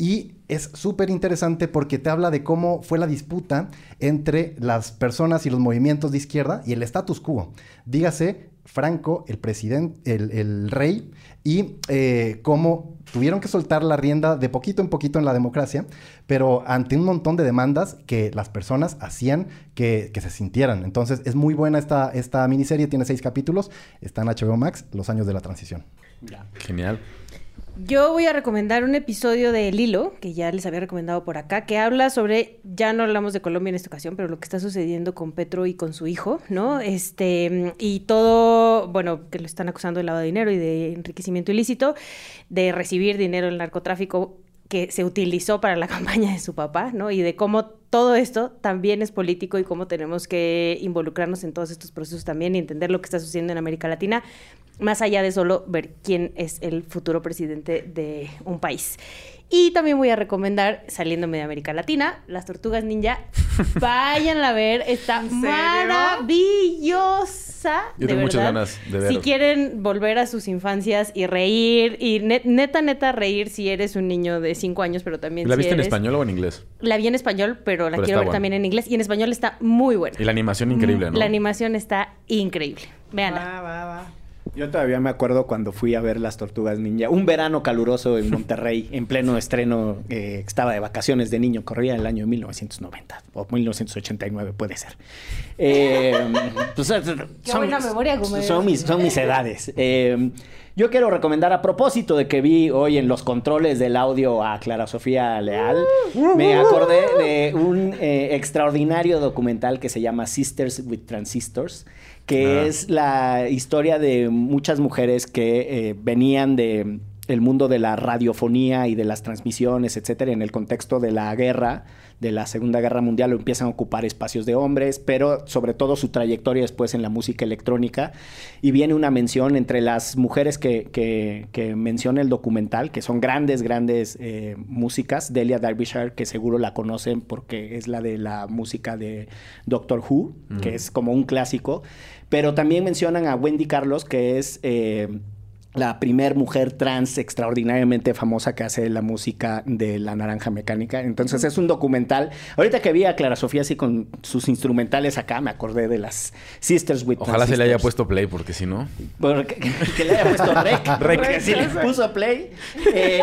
Speaker 4: Y es súper interesante porque te habla de cómo fue la disputa entre las personas y los movimientos de izquierda y el status quo. Dígase, Franco, el presidente, el, el rey, y eh, cómo tuvieron que soltar la rienda de poquito en poquito en la democracia, pero ante un montón de demandas que las personas hacían que, que se sintieran. Entonces es muy buena esta, esta miniserie, tiene seis capítulos, está en HBO Max, Los años de la transición.
Speaker 5: Genial.
Speaker 3: Yo voy a recomendar un episodio de El Hilo, que ya les había recomendado por acá, que habla sobre, ya no hablamos de Colombia en esta ocasión, pero lo que está sucediendo con Petro y con su hijo, ¿no? Este, y todo, bueno, que lo están acusando de lavado de dinero y de enriquecimiento ilícito, de recibir dinero del narcotráfico que se utilizó para la (laughs) campaña de su papá, ¿no? Y de cómo todo esto también es político y cómo tenemos que involucrarnos en todos estos procesos también y entender lo que está sucediendo en América Latina, más allá de solo ver quién es el futuro presidente de un país. Y también voy a recomendar, saliéndome de América Latina, Las Tortugas Ninja. (laughs) Váyanla a ver, está maravillosa.
Speaker 5: Yo
Speaker 3: de
Speaker 5: tengo muchas
Speaker 3: verdad.
Speaker 5: ganas de ver.
Speaker 3: Si quieren volver a sus infancias y reír, y net- neta, neta, reír si eres un niño de 5 años, pero también
Speaker 5: ¿La
Speaker 3: si
Speaker 5: viste en español o en inglés?
Speaker 3: La vi en español, pero la
Speaker 5: Pero
Speaker 3: quiero ver
Speaker 5: buena.
Speaker 3: también en inglés. Y en español está muy buena.
Speaker 5: Y la animación increíble, ¿no?
Speaker 3: La animación está increíble. Veanla.
Speaker 7: Va, va, va.
Speaker 2: Yo todavía me acuerdo cuando fui a ver las Tortugas Ninja. Un verano caluroso en Monterrey, en pleno estreno. eh, estaba de vacaciones de niño, corría el año 1990 o 1989, puede ser. (laughs) Eh, pues,
Speaker 3: Qué buena memoria, Gómez.
Speaker 2: son mis, son mis edades. Eh, yo quiero recomendar, a propósito de que vi hoy en los controles del audio a Clara Sofía Leal, me acordé de un eh, extraordinario documental que se llama Sisters with Transistors, que
Speaker 5: Ah.
Speaker 2: es la historia de muchas mujeres que eh, venían de el mundo de la radiofonía y de las transmisiones, etcétera, en el contexto de la guerra, de la Segunda Guerra Mundial, empiezan a ocupar espacios de hombres, pero sobre todo su trayectoria después en la música electrónica. Y viene una mención entre las mujeres que, que- que menciona el documental, que son grandes, grandes eh, músicas. Delia Derbyshire, que seguro la conocen porque es la de la música de Doctor Who, que es como un clásico. Pero también mencionan a Wendy Carlos, que es... eh, la primer mujer trans extraordinariamente famosa que hace la música de La Naranja Mecánica. Entonces es un documental. Ahorita que vi a Clara Sofía así con sus instrumentales acá, me acordé de las Sisters with
Speaker 5: Ojalá se le haya puesto play, porque si no...
Speaker 2: Porque- que le haya puesto rec. (laughs)
Speaker 5: Rec.
Speaker 2: Que sí le puso play. Eh,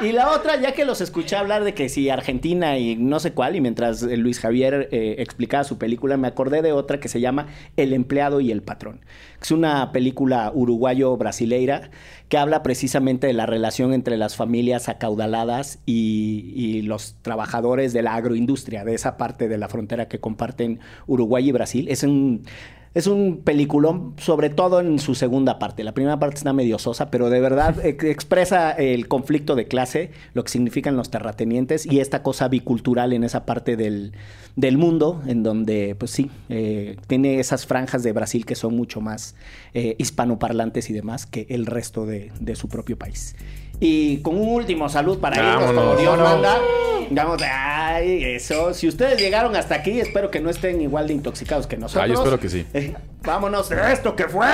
Speaker 2: y, y la otra, ya que los escuché hablar de que si Argentina y no sé cuál, y mientras Luis Javier eh, explicaba su película, me acordé de otra que se llama El empleado y el patrón. Es una película que habla precisamente de la relación entre las familias acaudaladas y, y los trabajadores de la agroindustria, de esa parte de la frontera que comparten Uruguay y Brasil. Es un... Es un peliculón, sobre todo en su segunda parte. La primera parte está medio sosa, pero de verdad (laughs) ex- expresa el conflicto de clase, lo que significan los terratenientes y esta cosa bicultural en esa parte del, del mundo, en donde, pues sí, eh, tiene esas franjas de Brasil que son mucho más eh, hispanoparlantes y demás que el resto de, de su propio país. Y con un último salud para irnos, como. Dios manda. Vamos, ay, eso. Si ustedes llegaron hasta aquí, espero que no estén igual de intoxicados que nosotros.
Speaker 5: Ah, yo espero que sí.
Speaker 2: Eh, vámonos de esto que fue.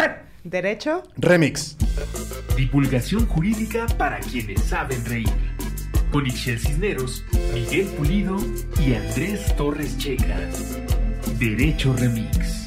Speaker 7: ¿Derecho?
Speaker 4: Remix.
Speaker 6: Divulgación jurídica para quienes saben reír. Con Ixel Cisneros, Miguel Pulido y Andrés Torres Checa. Derecho Remix.